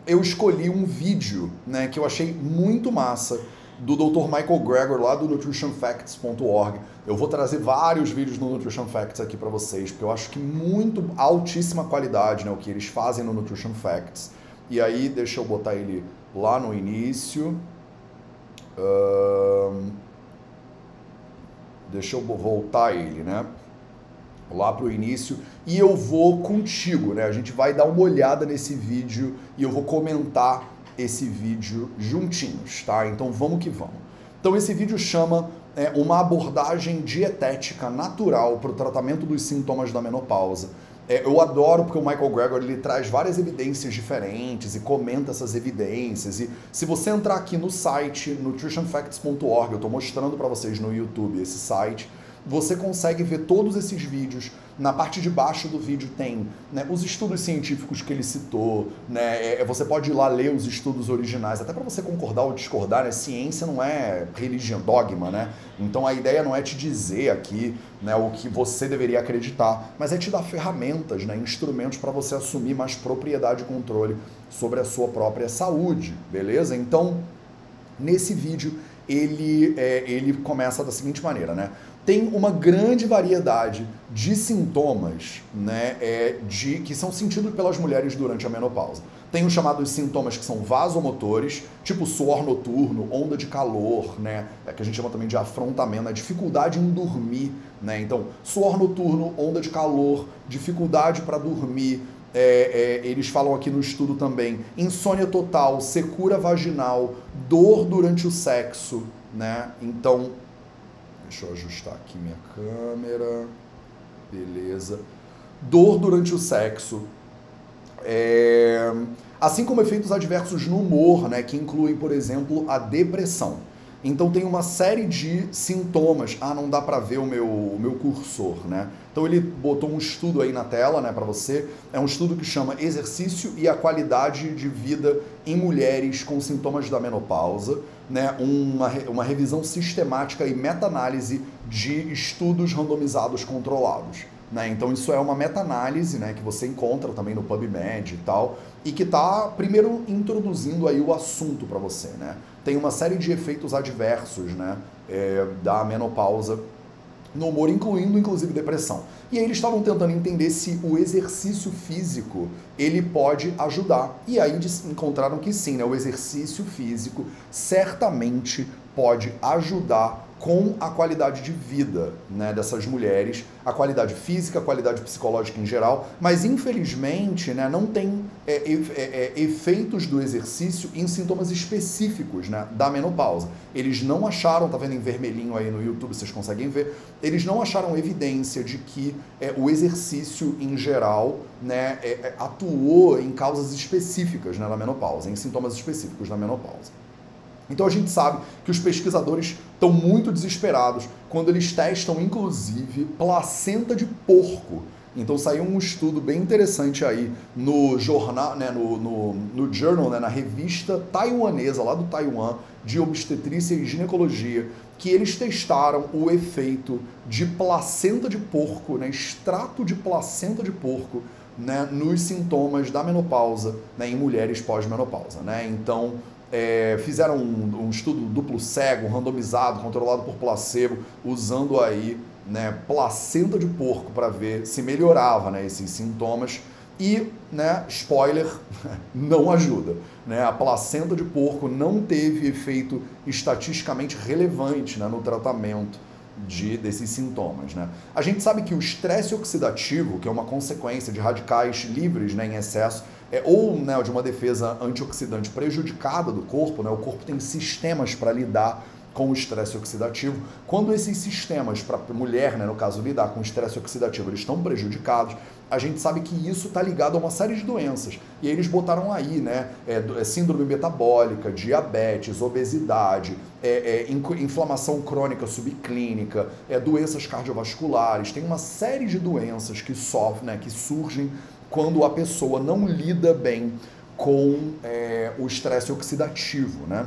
eu escolhi um vídeo né, que eu achei muito massa do Dr. Michael Gregor lá do nutritionfacts.org. Eu vou trazer vários vídeos no Nutrition Facts aqui para vocês, porque eu acho que muito altíssima qualidade, né, o que eles fazem no Nutrition Facts. E aí, deixa eu botar ele lá no início. Uh, deixa eu voltar ele, né? Lá para o início e eu vou contigo, né? A gente vai dar uma olhada nesse vídeo e eu vou comentar esse vídeo juntinhos, tá? Então vamos que vamos. Então esse vídeo chama é, uma abordagem dietética natural para o tratamento dos sintomas da menopausa. É, eu adoro porque o Michael Gregor ele traz várias evidências diferentes e comenta essas evidências. E se você entrar aqui no site nutritionfacts.org, eu estou mostrando para vocês no YouTube esse site você consegue ver todos esses vídeos. Na parte de baixo do vídeo tem né, os estudos científicos que ele citou, né, é, é, você pode ir lá ler os estudos originais, até para você concordar ou discordar, né, ciência não é religião, dogma, né? Então a ideia não é te dizer aqui né, o que você deveria acreditar, mas é te dar ferramentas, né, instrumentos para você assumir mais propriedade e controle sobre a sua própria saúde, beleza? Então, nesse vídeo ele, é, ele começa da seguinte maneira, né? Tem uma grande variedade de sintomas né, é, de, que são sentidos pelas mulheres durante a menopausa. Tem os chamados sintomas que são vasomotores, tipo suor noturno, onda de calor, né? É que a gente chama também de afrontamento, a dificuldade em dormir, né? Então, suor noturno, onda de calor, dificuldade para dormir. É, é, eles falam aqui no estudo também insônia total, secura vaginal, dor durante o sexo, né? Então, deixa eu ajustar aqui minha câmera. Beleza. Dor durante o sexo, é... Assim como efeitos adversos no humor, né, que incluem, por exemplo, a depressão. Então tem uma série de sintomas. Ah, não dá para ver o meu, o meu cursor, né? Então ele botou um estudo aí na tela, né, para você. É um estudo que chama Exercício e a qualidade de vida em mulheres com sintomas da menopausa, né? Uma, uma revisão sistemática e meta-análise de estudos randomizados controlados. Né? Então isso é uma meta-análise né, que você encontra também no PubMed e tal, e que está primeiro introduzindo aí o assunto para você. Né? Tem uma série de efeitos adversos né, é, da menopausa no humor, incluindo inclusive depressão. E aí eles estavam tentando entender se o exercício físico ele pode ajudar. E aí encontraram que sim, né? o exercício físico certamente pode ajudar com a qualidade de vida né, dessas mulheres, a qualidade física, a qualidade psicológica em geral, mas infelizmente né, não tem é, é, é, efeitos do exercício em sintomas específicos né, da menopausa. Eles não acharam, tá vendo em vermelhinho aí no YouTube, vocês conseguem ver, eles não acharam evidência de que é, o exercício em geral né, é, é, atuou em causas específicas né, na menopausa, em sintomas específicos da menopausa. Então a gente sabe que os pesquisadores estão muito desesperados quando eles testam, inclusive, placenta de porco. Então saiu um estudo bem interessante aí no jornal, né, no, no, no journal, né, na revista taiwanesa lá do Taiwan de obstetrícia e ginecologia, que eles testaram o efeito de placenta de porco, né, extrato de placenta de porco, né, nos sintomas da menopausa, né, em mulheres pós-menopausa, né? Então é, fizeram um, um, estudo duplo cego, randomizado, controlado por placebo, usando aí né, placenta de porco para ver se melhorava né, esses sintomas. E, né, spoiler, não ajuda. Né? A placenta de porco não teve efeito estatisticamente relevante né, no tratamento de, desses sintomas. Né? A gente sabe que o estresse oxidativo, que é uma consequência de radicais livres né, em excesso, é, ou né, de uma defesa antioxidante prejudicada do corpo, né, o corpo tem sistemas para lidar com o estresse oxidativo. Quando esses sistemas, para a mulher, né, no caso, lidar com o estresse oxidativo, eles estão prejudicados, a gente sabe que isso está ligado a uma série de doenças. E eles botaram aí, né, é, é síndrome metabólica, diabetes, obesidade, é, é, inflamação crônica subclínica, é, doenças cardiovasculares, tem uma série de doenças que sofrem, né, que surgem quando a pessoa não lida bem com é, o estresse oxidativo, né?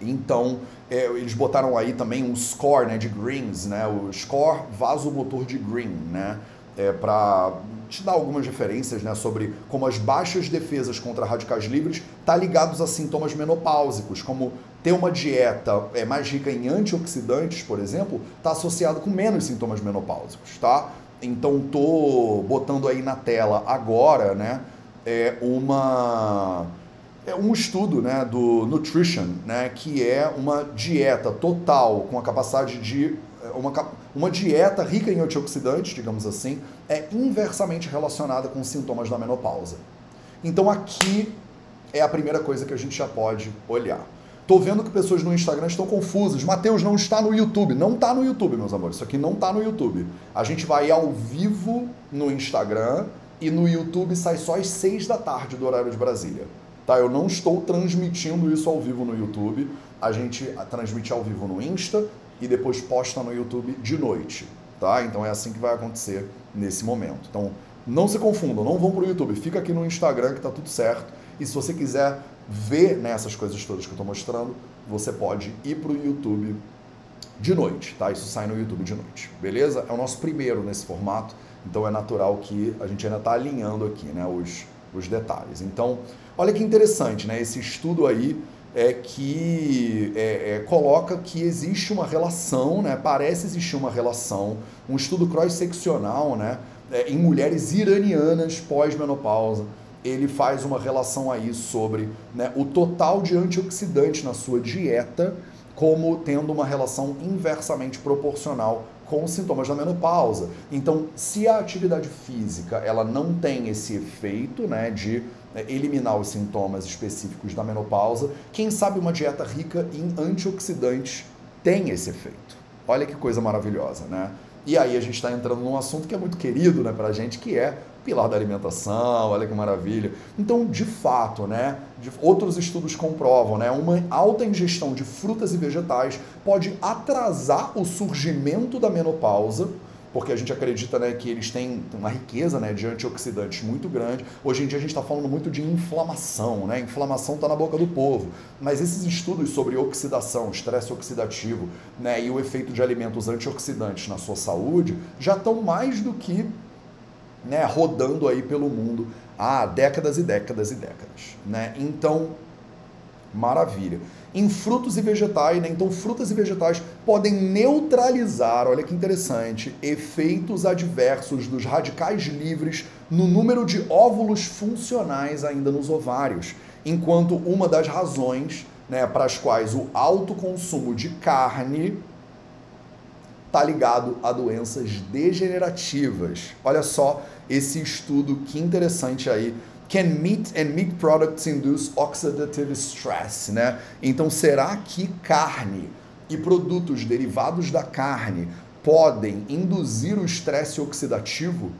Então, é, eles botaram aí também um score né, de greens, né? O score vasomotor de green, né? É, para te dar algumas referências né, sobre como as baixas defesas contra radicais livres tá ligados a sintomas menopáusicos, como ter uma dieta é, mais rica em antioxidantes, por exemplo, está associado com menos sintomas menopáusicos, tá? Então tô botando aí na tela agora, né, é uma é um estudo, né, do Nutrition, né, que é uma dieta total com a capacidade de é, uma, uma dieta rica em antioxidantes, digamos assim, é inversamente relacionada com sintomas da menopausa. Então aqui é a primeira coisa que a gente já pode olhar. Tô vendo que pessoas no Instagram estão confusas. Mateus não está no YouTube. Não está no YouTube, meus amores. Isso aqui não está no YouTube. A gente vai ao vivo no Instagram e no YouTube sai só às 6 da tarde do horário de Brasília. Tá? Eu não estou transmitindo isso ao vivo no YouTube. A gente transmite ao vivo no Insta e depois posta no YouTube de noite. Tá? Então é assim que vai acontecer nesse momento. Então não se confundam, não vão para o YouTube. Fica aqui no Instagram que tá tudo certo. E se você quiser ver né, coisas todas que eu estou mostrando, você pode ir para o YouTube de noite, tá? Isso sai no YouTube de noite, beleza? É o nosso primeiro nesse formato, então é natural que a gente ainda está alinhando aqui, né, os, os detalhes. Então, olha que interessante, né? Esse estudo aí é que é, é, coloca que existe uma relação, né? parece existir uma relação, um estudo cross-seccional né? É, em mulheres iranianas pós-menopausa. Ele faz uma relação aí sobre né, o total de antioxidantes na sua dieta como tendo uma relação inversamente proporcional com os sintomas da menopausa. Então, se a atividade física ela não tem esse efeito né, de né, eliminar os sintomas específicos da menopausa, quem sabe uma dieta rica em antioxidantes tem esse efeito. Olha que coisa maravilhosa, né? E aí a gente está entrando num assunto que é muito querido né, para gente, que é pilar da alimentação, olha que maravilha. Então, de fato, né, de, outros estudos comprovam, né, uma alta ingestão de frutas e vegetais pode atrasar o surgimento da menopausa, porque a gente acredita né, que eles têm uma riqueza né, de antioxidantes muito grande. Hoje em dia a gente está falando muito de inflamação, né? Inflamação está na boca do povo. Mas esses estudos sobre oxidação, estresse oxidativo né, e o efeito de alimentos antioxidantes na sua saúde já estão mais do que né, rodando aí pelo mundo há décadas e décadas e décadas. Né? Então, maravilha em frutos e vegetais, né? Então, frutas e vegetais podem neutralizar, olha que interessante, efeitos adversos dos radicais livres no número de óvulos funcionais ainda nos ovários, enquanto uma das razões né, para as quais o alto consumo de carne está ligado a doenças degenerativas. Olha só esse estudo que interessante aí Can meat and meat products induce oxidative stress, né? Então, será que carne e produtos derivados da carne podem induzir o estresse oxidativo?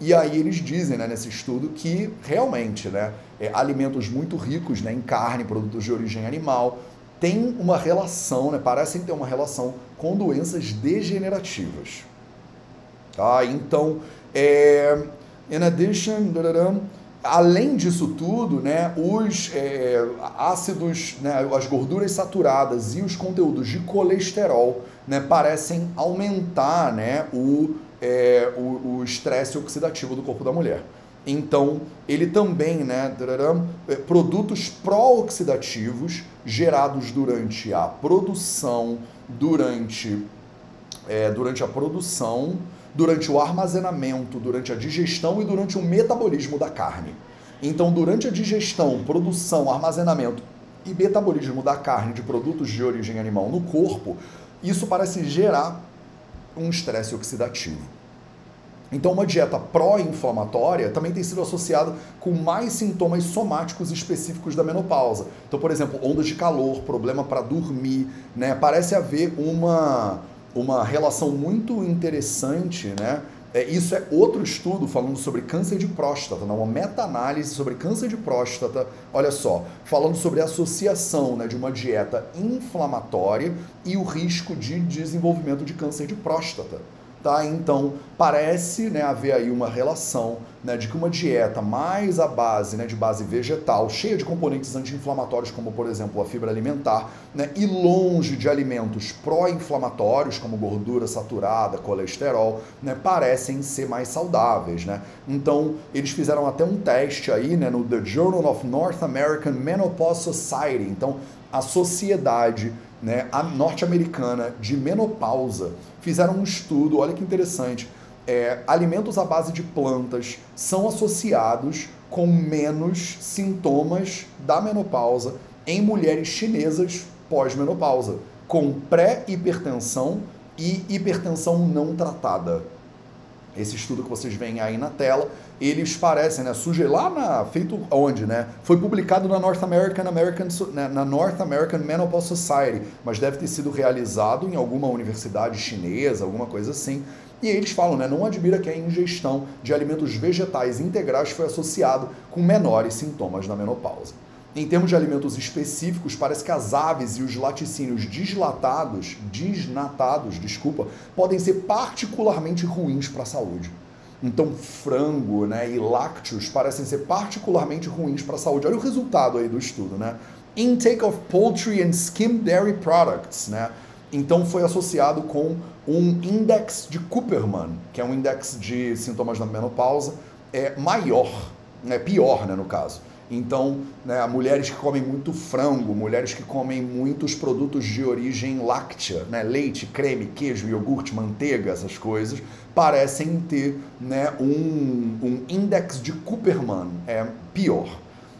E aí eles dizem, né, nesse estudo, que realmente, né, é, alimentos muito ricos né, em carne, produtos de origem animal, têm uma relação, né, parecem ter uma relação com doenças degenerativas. Tá? Então, é, in addition, além disso tudo, né, os é, ácidos, né, as gorduras saturadas e os conteúdos de colesterol né, parecem aumentar né, o é, o estresse oxidativo do corpo da mulher. Então, ele também, né, é, produtos pró-oxidativos gerados durante a produção, durante, é, durante a produção durante o armazenamento, durante a digestão e durante o metabolismo da carne. Então, durante a digestão, produção, armazenamento e metabolismo da carne de produtos de origem animal no corpo, isso parece gerar um estresse oxidativo. Então, uma dieta pró-inflamatória também tem sido associada com mais sintomas somáticos específicos da menopausa. Então, por exemplo, ondas de calor, problema para dormir, né? Parece haver uma uma relação muito interessante, né? É, isso é outro estudo falando sobre câncer de próstata, né? uma meta-análise sobre câncer de próstata, olha só, falando sobre a associação né, de uma dieta inflamatória e o risco de desenvolvimento de câncer de próstata. Tá? Então, parece né, haver aí uma relação né, de que uma dieta mais à base, né, de base vegetal, cheia de componentes anti-inflamatórios, como por exemplo a fibra alimentar, né, e longe de alimentos pró-inflamatórios, como gordura saturada, colesterol, né, parecem ser mais saudáveis. Né? Então, eles fizeram até um teste aí né, no The Journal of North American Menopause Society. Então, a sociedade né, a norte-americana de menopausa fizeram um estudo, olha que interessante, é, alimentos à base de plantas são associados com menos sintomas da menopausa em mulheres chinesas pós-menopausa, com pré-hipertensão e hipertensão não tratada. Esse estudo que vocês veem aí na tela eles parecem, né, surge lá na feito onde, né? Foi publicado na North American American né, na North American Menopause Society, mas deve ter sido realizado em alguma universidade chinesa, alguma coisa assim. E eles falam, né, não admira que a ingestão de alimentos vegetais integrais foi associado com menores sintomas da menopausa. Em termos de alimentos específicos, parece que as aves e os laticínios deslatados, desnatados, desculpa, podem ser particularmente ruins para a saúde. Então, frango né, e lácteos parecem ser particularmente ruins para a saúde. Olha o resultado aí do estudo, né? Intake of poultry and skim dairy products, né? Então, foi associado com um index de Cooperman, que é um index de sintomas da menopausa, é maior, né, pior, né, no caso. Então, né, mulheres que comem muito frango, mulheres que comem muitos produtos de origem láctea, né, leite, creme, queijo, iogurte, manteiga, essas coisas, parecem ter né, um, um index de Cooperman é pior.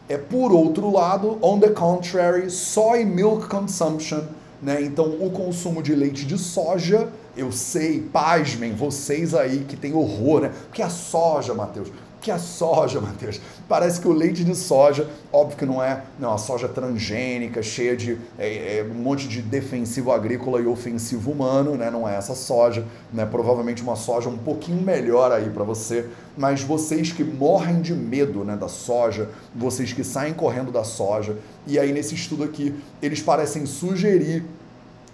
É por outro lado, on the contrary, soy milk consumption, né? Então o consumo de leite de soja, eu sei, pasmem, vocês aí que tem horror, né? Porque a soja, Matheus, que a soja, Matheus. Parece que o leite de soja, óbvio que não é não, a soja transgênica, cheia de é, é, um monte de defensivo agrícola e ofensivo humano, né? Não é essa soja, né? Provavelmente uma soja um pouquinho melhor aí para você. Mas vocês que morrem de medo, né, da soja, vocês que saem correndo da soja, e aí nesse estudo aqui eles parecem sugerir,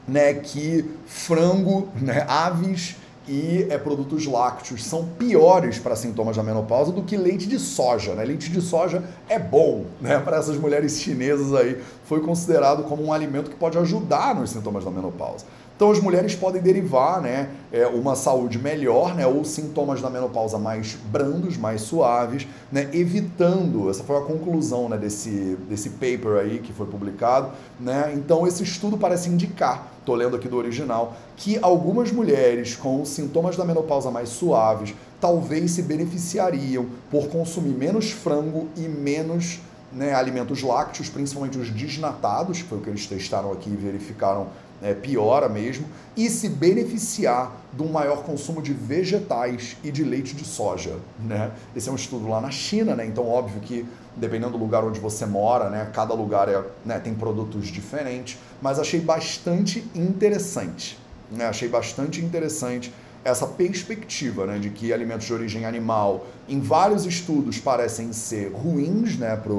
né, que frango, né, aves e é, produtos lácteos são piores para sintomas da menopausa do que leite de soja. Né? Leite de soja é bom né? para essas mulheres chinesas aí. Foi considerado como um alimento que pode ajudar nos sintomas da menopausa. Então as mulheres podem derivar né, é, uma saúde melhor né, ou sintomas da menopausa mais brandos, mais suaves, né, evitando, essa foi a conclusão né, desse, desse paper aí que foi publicado. Né, então esse estudo parece indicar, estou lendo aqui do original, que algumas mulheres com sintomas da menopausa mais suaves talvez se beneficiariam por consumir menos frango e menos né, alimentos lácteos, principalmente os desnatados, que foi o que eles testaram aqui e verificaram é, piora mesmo, e se beneficiar de um maior consumo de vegetais e de leite de soja. Né? Esse é um estudo lá na China, né? então óbvio que dependendo do lugar onde você mora, né, cada lugar é, né, tem produtos diferentes, mas achei bastante interessante. Né? Achei bastante interessante essa perspectiva né, de que alimentos de origem animal, em vários estudos, parecem ser ruins né, para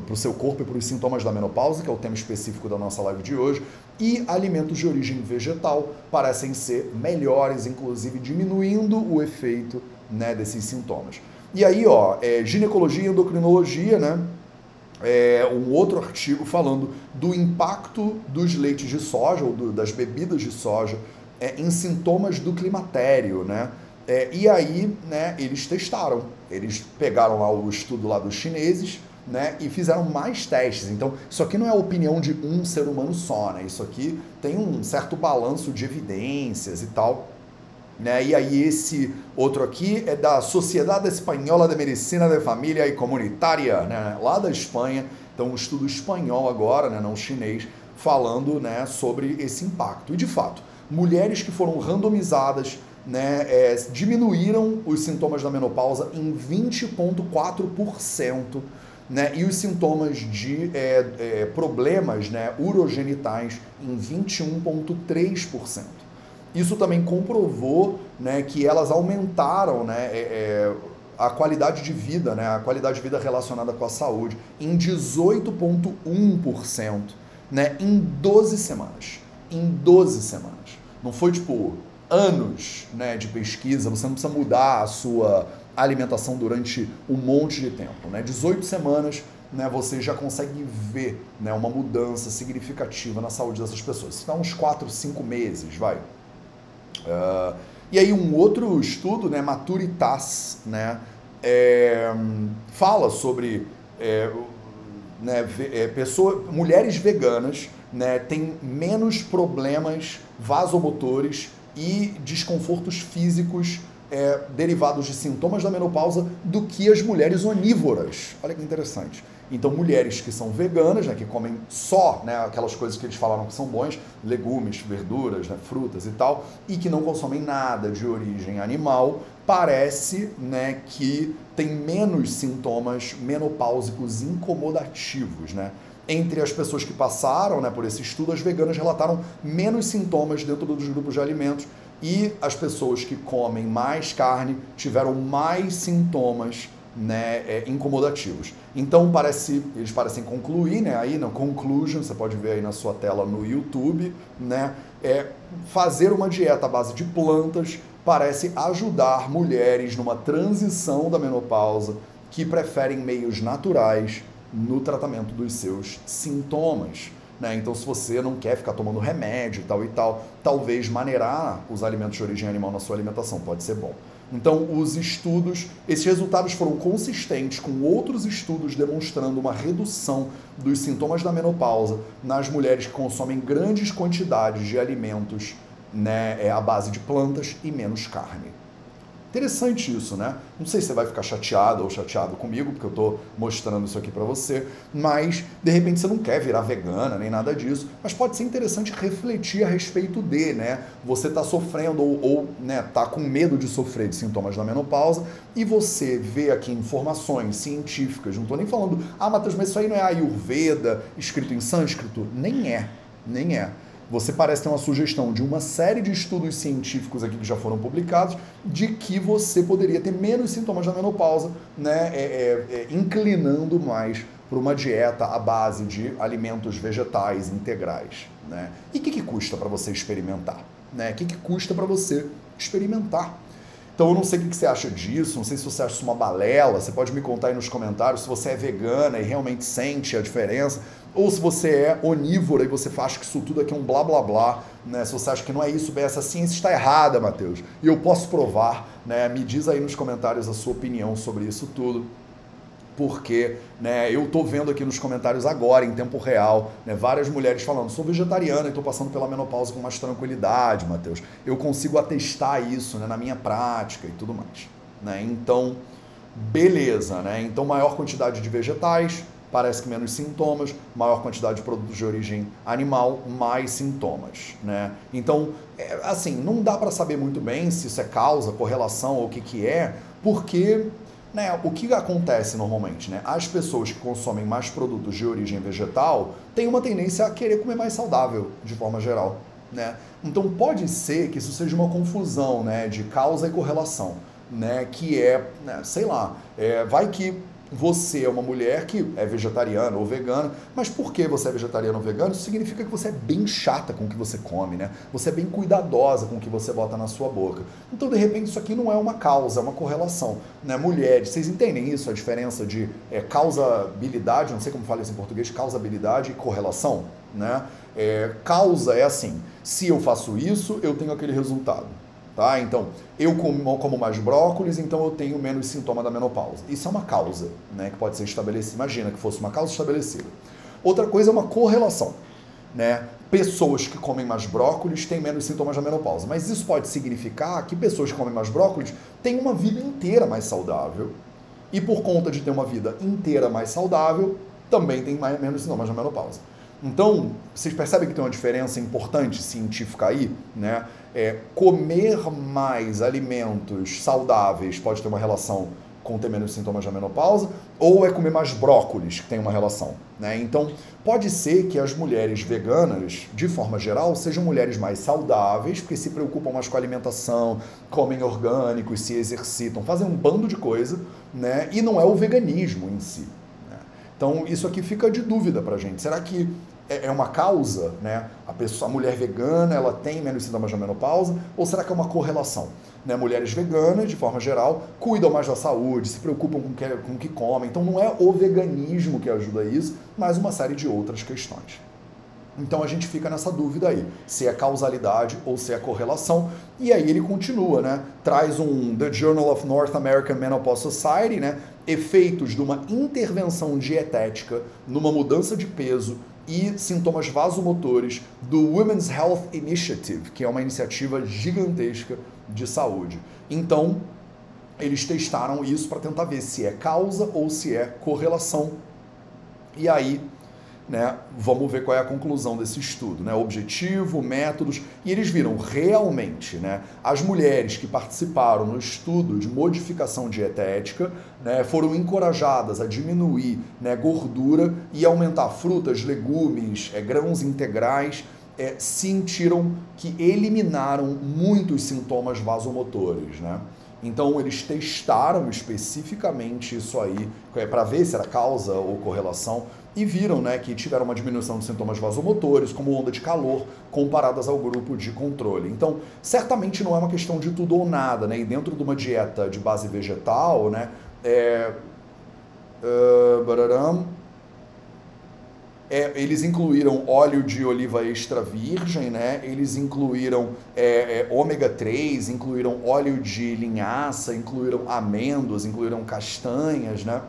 para o seu corpo e para os sintomas da menopausa, que é o tema específico da nossa live de hoje, e alimentos de origem vegetal parecem ser melhores, inclusive diminuindo o efeito né, desses sintomas. E aí, ó, é, ginecologia e endocrinologia, né? É um outro artigo falando do impacto dos leites de soja ou do, das bebidas de soja é, em sintomas do climatério, né? É, e aí, né, eles testaram. Eles pegaram lá o estudo lá dos chineses, né, e fizeram mais testes. Então, isso aqui não é a opinião de um ser humano só, né? Isso aqui tem um certo balanço de evidências e tal. Né? E aí esse outro aqui é da Sociedade Espanhola de Medicina de Família e Comunitária, né? lá da Espanha. Então, um estudo espanhol agora, né? não chinês, falando né? sobre esse impacto. E de fato, mulheres que foram randomizadas né, é, diminuíram os sintomas da menopausa em 20,4% né, e os sintomas de é, é, problemas né, urogenitais em 21,3%. Isso também comprovou né, que elas aumentaram né, é, é, a qualidade de vida, né, a qualidade de vida relacionada com a saúde, em 18,1% né, em 12 semanas. Em 12 semanas. Não foi tipo anos né, de pesquisa, você não precisa mudar a sua alimentação durante um monte de tempo. Né? 18 semanas né, você já consegue ver né, uma mudança significativa na saúde dessas pessoas. Isso dá uns 4, 5 meses, vai. Uh, e aí um outro estudo, né, Maturitas, né, é, fala sobre é, né, é, pessoa, mulheres veganas né, têm menos problemas vasomotores e desconfortos físicos é, derivados de sintomas da menopausa do que as mulheres onívoras. Olha que interessante. Então, mulheres que são veganas, né, que comem só né, aquelas coisas que eles falaram que são bons, legumes, verduras, né, frutas e tal, e que não consomem nada de origem animal, parece né, que tem menos sintomas menopáusicos incomodativos. Né? Entre as pessoas que passaram né, por esse estudo, as veganas relataram menos sintomas dentro dos grupos de alimentos e as pessoas que comem mais carne tiveram mais sintomas né, é, incomodativos. Então parece, eles parecem concluir, né, aí na conclusion, você pode ver aí na sua tela no YouTube, né, é, fazer uma dieta à base de plantas parece ajudar mulheres numa transição da menopausa que preferem meios naturais no tratamento dos seus sintomas. Né? Então, se você não quer ficar tomando remédio e tal e tal, talvez maneirar os alimentos de origem animal na sua alimentação pode ser bom. Então, os estudos, esses resultados foram consistentes com outros estudos demonstrando uma redução dos sintomas da menopausa nas mulheres que consomem grandes quantidades de alimentos né, é, à base de plantas e menos carne. Interessante isso, né? Não sei se você vai ficar chateado ou chateado comigo, porque eu estou mostrando isso aqui para você, mas de repente você não quer virar vegana nem nada disso, mas pode ser interessante refletir a respeito de, né? Você está sofrendo ou, ou né, tá com medo de sofrer de sintomas da menopausa e você vê aqui informações científicas, não estou nem falando, ah, Matheus, mas isso aí não é Ayurveda escrito em sânscrito? Nem é, nem é você parece ter uma sugestão de uma série de estudos científicos aqui que já foram publicados de que você poderia ter menos sintomas da menopausa, né, é, é, é, inclinando mais para uma dieta à base de alimentos vegetais integrais. Né? E o que, que custa para você experimentar? Né? O que, que custa para você experimentar? Então eu não sei o que você acha disso, não sei se você acha isso uma balela, você pode me contar aí nos comentários se você é vegana e realmente sente a diferença, ou se você é onívora e você acha que isso tudo aqui é um blá blá blá, né? Se você acha que não é isso, bem, essa ciência está errada, Matheus. E eu posso provar, né? Me diz aí nos comentários a sua opinião sobre isso tudo porque né, eu estou vendo aqui nos comentários agora, em tempo real, né, várias mulheres falando: sou vegetariana e estou passando pela menopausa com mais tranquilidade, Matheus. Eu consigo atestar isso né, na minha prática e tudo mais. Né? Então, beleza, né? Então, maior quantidade de vegetais, parece que menos sintomas, maior quantidade de produtos de origem animal, mais sintomas, né? Então, é, assim, não dá para saber muito bem se isso é causa, correlação ou o que que é, porque né, o que acontece normalmente? Né? As pessoas que consomem mais produtos de origem vegetal têm uma tendência a querer comer mais saudável, de forma geral. Né? Então pode ser que isso seja uma confusão né, de causa e correlação, né, que é, né, sei lá, é, vai que você é uma mulher que é vegetariana ou vegana, mas por que você é vegetariana ou vegana? Isso significa que você é bem chata com o que você come, né? Você é bem cuidadosa com o que você bota na sua boca. Então, de repente, isso aqui não é uma causa, é uma correlação. Né? Mulheres, vocês entendem isso? A diferença de é, causabilidade, não sei como fala isso em português, causabilidade e correlação, né? É, causa é assim, se eu faço isso, eu tenho aquele resultado. Tá? Então, eu como, como mais brócolis, então eu tenho menos sintoma da menopausa. Isso é uma causa né, que pode ser estabelecida. Imagina que fosse uma causa estabelecida. Outra coisa é uma correlação. Né? Pessoas que comem mais brócolis têm menos sintomas da menopausa. Mas isso pode significar que pessoas que comem mais brócolis têm uma vida inteira mais saudável. E por conta de ter uma vida inteira mais saudável, também tem mais, menos sintomas da menopausa. Então, vocês percebem que tem uma diferença importante científica aí, né? É, comer mais alimentos saudáveis pode ter uma relação com ter menos sintomas da menopausa, ou é comer mais brócolis que tem uma relação. Né? Então, pode ser que as mulheres veganas, de forma geral, sejam mulheres mais saudáveis, porque se preocupam mais com a alimentação, comem orgânicos, se exercitam, fazem um bando de coisa, né? e não é o veganismo em si. Né? Então, isso aqui fica de dúvida pra gente. Será que é, é uma causa, né? A, pessoa, a mulher vegana, ela tem menos sintomas da menopausa? Ou será que é uma correlação? Né? Mulheres veganas, de forma geral, cuidam mais da saúde, se preocupam com o que, com o que comem. Então não é o veganismo que ajuda isso, mas uma série de outras questões. Então a gente fica nessa dúvida aí, se é causalidade ou se é correlação. E aí ele continua, né? Traz um The Journal of North American Menopause Society, né? Efeitos de uma intervenção dietética numa mudança de peso e sintomas vasomotores do Women's Health Initiative, que é uma iniciativa gigantesca de saúde. Então, eles testaram isso para tentar ver se é causa ou se é correlação. E aí né, vamos ver qual é a conclusão desse estudo, né, objetivo, métodos, e eles viram realmente, né, as mulheres que participaram no estudo de modificação dietética, né, foram encorajadas a diminuir, né, gordura e aumentar frutas, legumes, é, grãos integrais, é, sentiram que eliminaram muitos sintomas vasomotores, né? Então eles testaram especificamente isso aí é, para ver se era causa ou correlação e viram né, que tiveram uma diminuição de sintomas vasomotores, como onda de calor, comparadas ao grupo de controle. Então, certamente não é uma questão de tudo ou nada, né? E dentro de uma dieta de base vegetal, né? É, uh, é, eles incluíram óleo de oliva extra virgem, né? Eles incluíram é, é, ômega 3, incluíram óleo de linhaça, incluíram amêndoas, incluíram castanhas, né?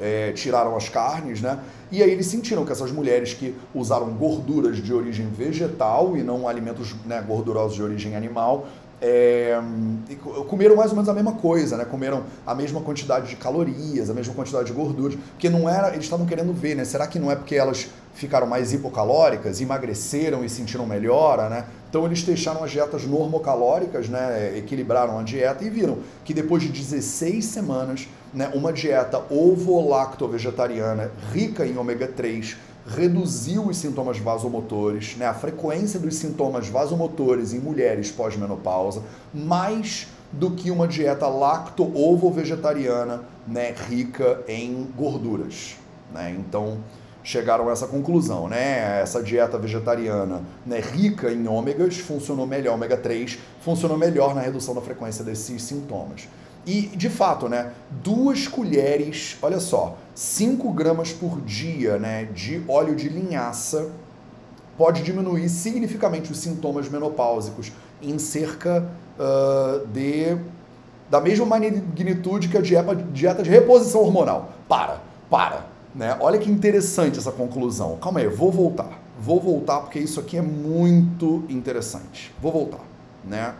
É, tiraram as carnes, né? E aí eles sentiram que essas mulheres que usaram gorduras de origem vegetal e não alimentos né, gordurosos de origem animal é, comeram mais ou menos a mesma coisa, né? Comeram a mesma quantidade de calorias, a mesma quantidade de gorduras, porque não era, eles estavam querendo ver, né? Será que não é porque elas ficaram mais hipocalóricas, emagreceram e sentiram melhora, né? Então eles deixaram as dietas normocalóricas, né? Equilibraram a dieta e viram que depois de 16 semanas, né, uma dieta ovo-lacto-vegetariana rica em ômega 3 reduziu os sintomas vasomotores, né, a frequência dos sintomas vasomotores em mulheres pós-menopausa, mais do que uma dieta lacto-ovo-vegetariana né, rica em gorduras. Né? Então, chegaram a essa conclusão, né? Essa dieta vegetariana né, rica em ômegas funcionou melhor, ômega 3 funcionou melhor na redução da frequência desses sintomas. E, de fato, né, duas colheres, olha só, 5 gramas por dia né, de óleo de linhaça pode diminuir significativamente os sintomas menopáusicos em cerca uh, de da mesma magnitude que a dieta, dieta de reposição hormonal. Para, para. Né? Olha que interessante essa conclusão. Calma aí, vou voltar. Vou voltar porque isso aqui é muito interessante. Vou voltar, né?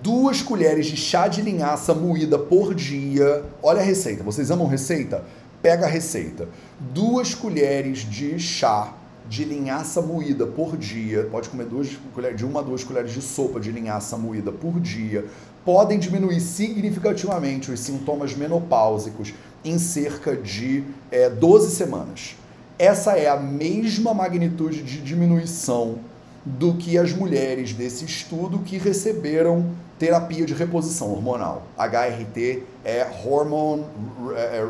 Duas colheres de chá de linhaça moída por dia. Olha a receita. Vocês amam receita? Pega a receita. Duas colheres de chá de linhaça moída por dia. Pode comer duas colheres, de uma a duas colheres de sopa de linhaça moída por dia. Podem diminuir significativamente os sintomas menopáusicos em cerca de é, 12 semanas. Essa é a mesma magnitude de diminuição do que as mulheres desse estudo que receberam terapia de reposição hormonal. HRT é Hormone é, é,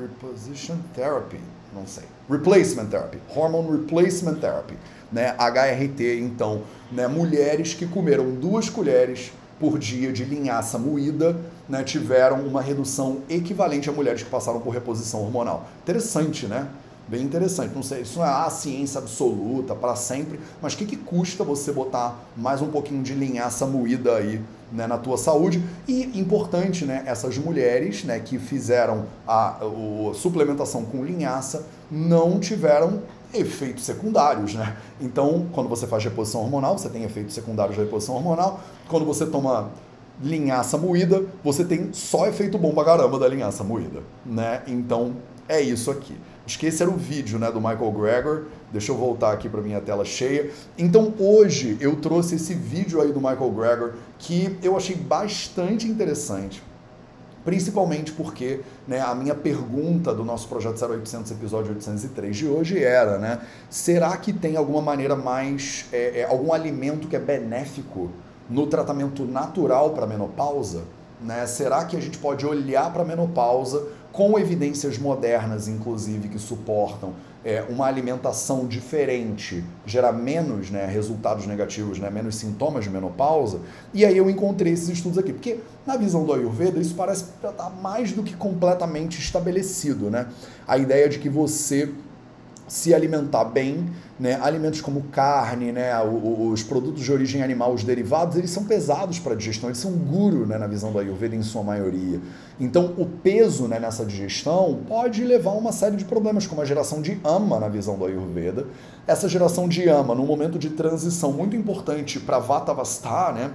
Reposition Therapy, não sei. Replacement Therapy, Hormone Replacement Therapy, né? HRT, então, né, mulheres que comeram duas colheres por dia de linhaça moída, né, tiveram uma redução equivalente a mulheres que passaram por reposição hormonal. Interessante, né? Bem interessante. Não sei, isso não é a ciência absoluta para sempre, mas o que, que custa você botar mais um pouquinho de linhaça moída aí né, na tua saúde? E importante, né, essas mulheres né, que fizeram a, a suplementação com linhaça não tiveram efeitos secundários, né? Então, quando você faz reposição hormonal, você tem efeitos secundários de reposição hormonal. Quando você toma linhaça moída, você tem só efeito bom pra caramba da linhaça moída, né? Então, é isso aqui. Acho que esse era o vídeo né, do Michael Gregor. Deixa eu voltar aqui para minha tela cheia. Então hoje eu trouxe esse vídeo aí do Michael Gregor que eu achei bastante interessante. Principalmente porque né, a minha pergunta do nosso projeto 0800 episódio 803 de hoje era, né? Será que tem alguma maneira mais, é, é, algum alimento que é benéfico no tratamento natural para menopausa? Né? Será que a gente pode olhar para a menopausa com evidências modernas, inclusive, que suportam é, uma alimentação diferente, gera menos né, resultados negativos, né, menos sintomas de menopausa? E aí eu encontrei esses estudos aqui, porque na visão do Ayurveda isso parece estar tá mais do que completamente estabelecido. Né? A ideia de que você se alimentar bem, né? alimentos como carne, né? os produtos de origem animal, os derivados, eles são pesados para a digestão, eles são guru né? na visão do Ayurveda em sua maioria. Então o peso né, nessa digestão pode levar a uma série de problemas, como a geração de ama na visão do Ayurveda. Essa geração de ama, num momento de transição muito importante para Vata Vasta, né?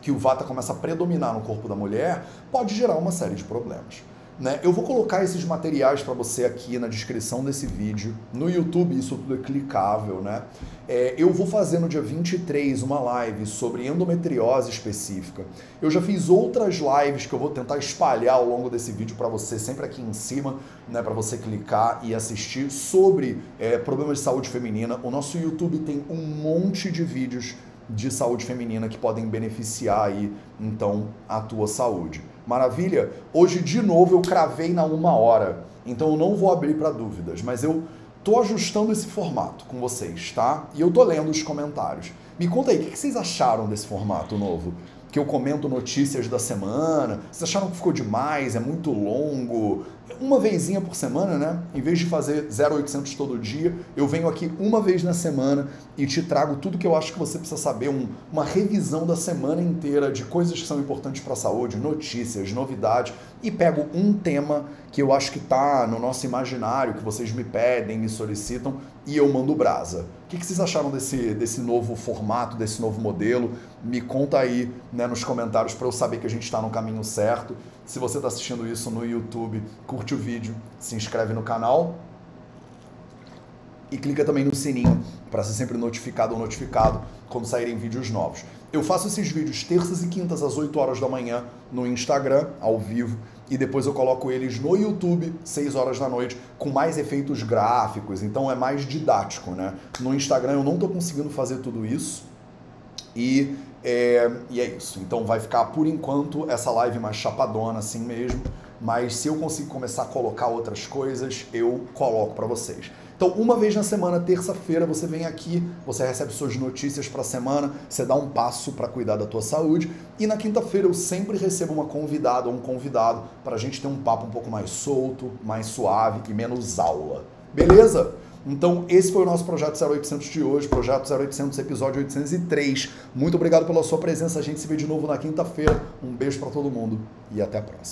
que o Vata começa a predominar no corpo da mulher, pode gerar uma série de problemas. Né? Eu vou colocar esses materiais para você aqui na descrição desse vídeo. No YouTube isso tudo é clicável, né? É, eu vou fazer no dia 23 uma live sobre endometriose específica. Eu já fiz outras lives que eu vou tentar espalhar ao longo desse vídeo para você, sempre aqui em cima, né, para você clicar e assistir sobre é, problemas de saúde feminina. O nosso YouTube tem um monte de vídeos de saúde feminina que podem beneficiar aí, então, a tua saúde. Maravilha? Hoje, de novo, eu cravei na uma hora, então eu não vou abrir para dúvidas, mas eu tô ajustando esse formato com vocês, tá? E eu tô lendo os comentários. Me conta aí, o que vocês acharam desse formato novo? Que eu comento notícias da semana. Vocês acharam que ficou demais? É muito longo? Uma vezinha por semana, né? Em vez de fazer 0800 todo dia, eu venho aqui uma vez na semana e te trago tudo que eu acho que você precisa saber, um, uma revisão da semana inteira de coisas que são importantes para a saúde, notícias, novidades, e pego um tema que eu acho que está no nosso imaginário, que vocês me pedem, me solicitam, e eu mando brasa. O que, que vocês acharam desse, desse novo formato, desse novo modelo? Me conta aí né, nos comentários para eu saber que a gente está no caminho certo. Se você está assistindo isso no YouTube, curte o vídeo, se inscreve no canal e clica também no sininho para ser sempre notificado ou notificado quando saírem vídeos novos. Eu faço esses vídeos terças e quintas às 8 horas da manhã no Instagram, ao vivo, e depois eu coloco eles no YouTube, 6 horas da noite, com mais efeitos gráficos, então é mais didático, né? No Instagram eu não estou conseguindo fazer tudo isso e é, e é isso. Então vai ficar por enquanto essa live mais chapadona assim mesmo, mas se eu conseguir começar a colocar outras coisas, eu coloco para vocês. Então, uma vez na semana, terça-feira, você vem aqui, você recebe suas notícias para a semana, você dá um passo para cuidar da tua saúde. E na quinta-feira eu sempre recebo uma convidada ou um convidado para a gente ter um papo um pouco mais solto, mais suave e menos aula. Beleza? Então, esse foi o nosso projeto 0800 de hoje, projeto 0800, episódio 803. Muito obrigado pela sua presença. A gente se vê de novo na quinta-feira. Um beijo para todo mundo e até a próxima.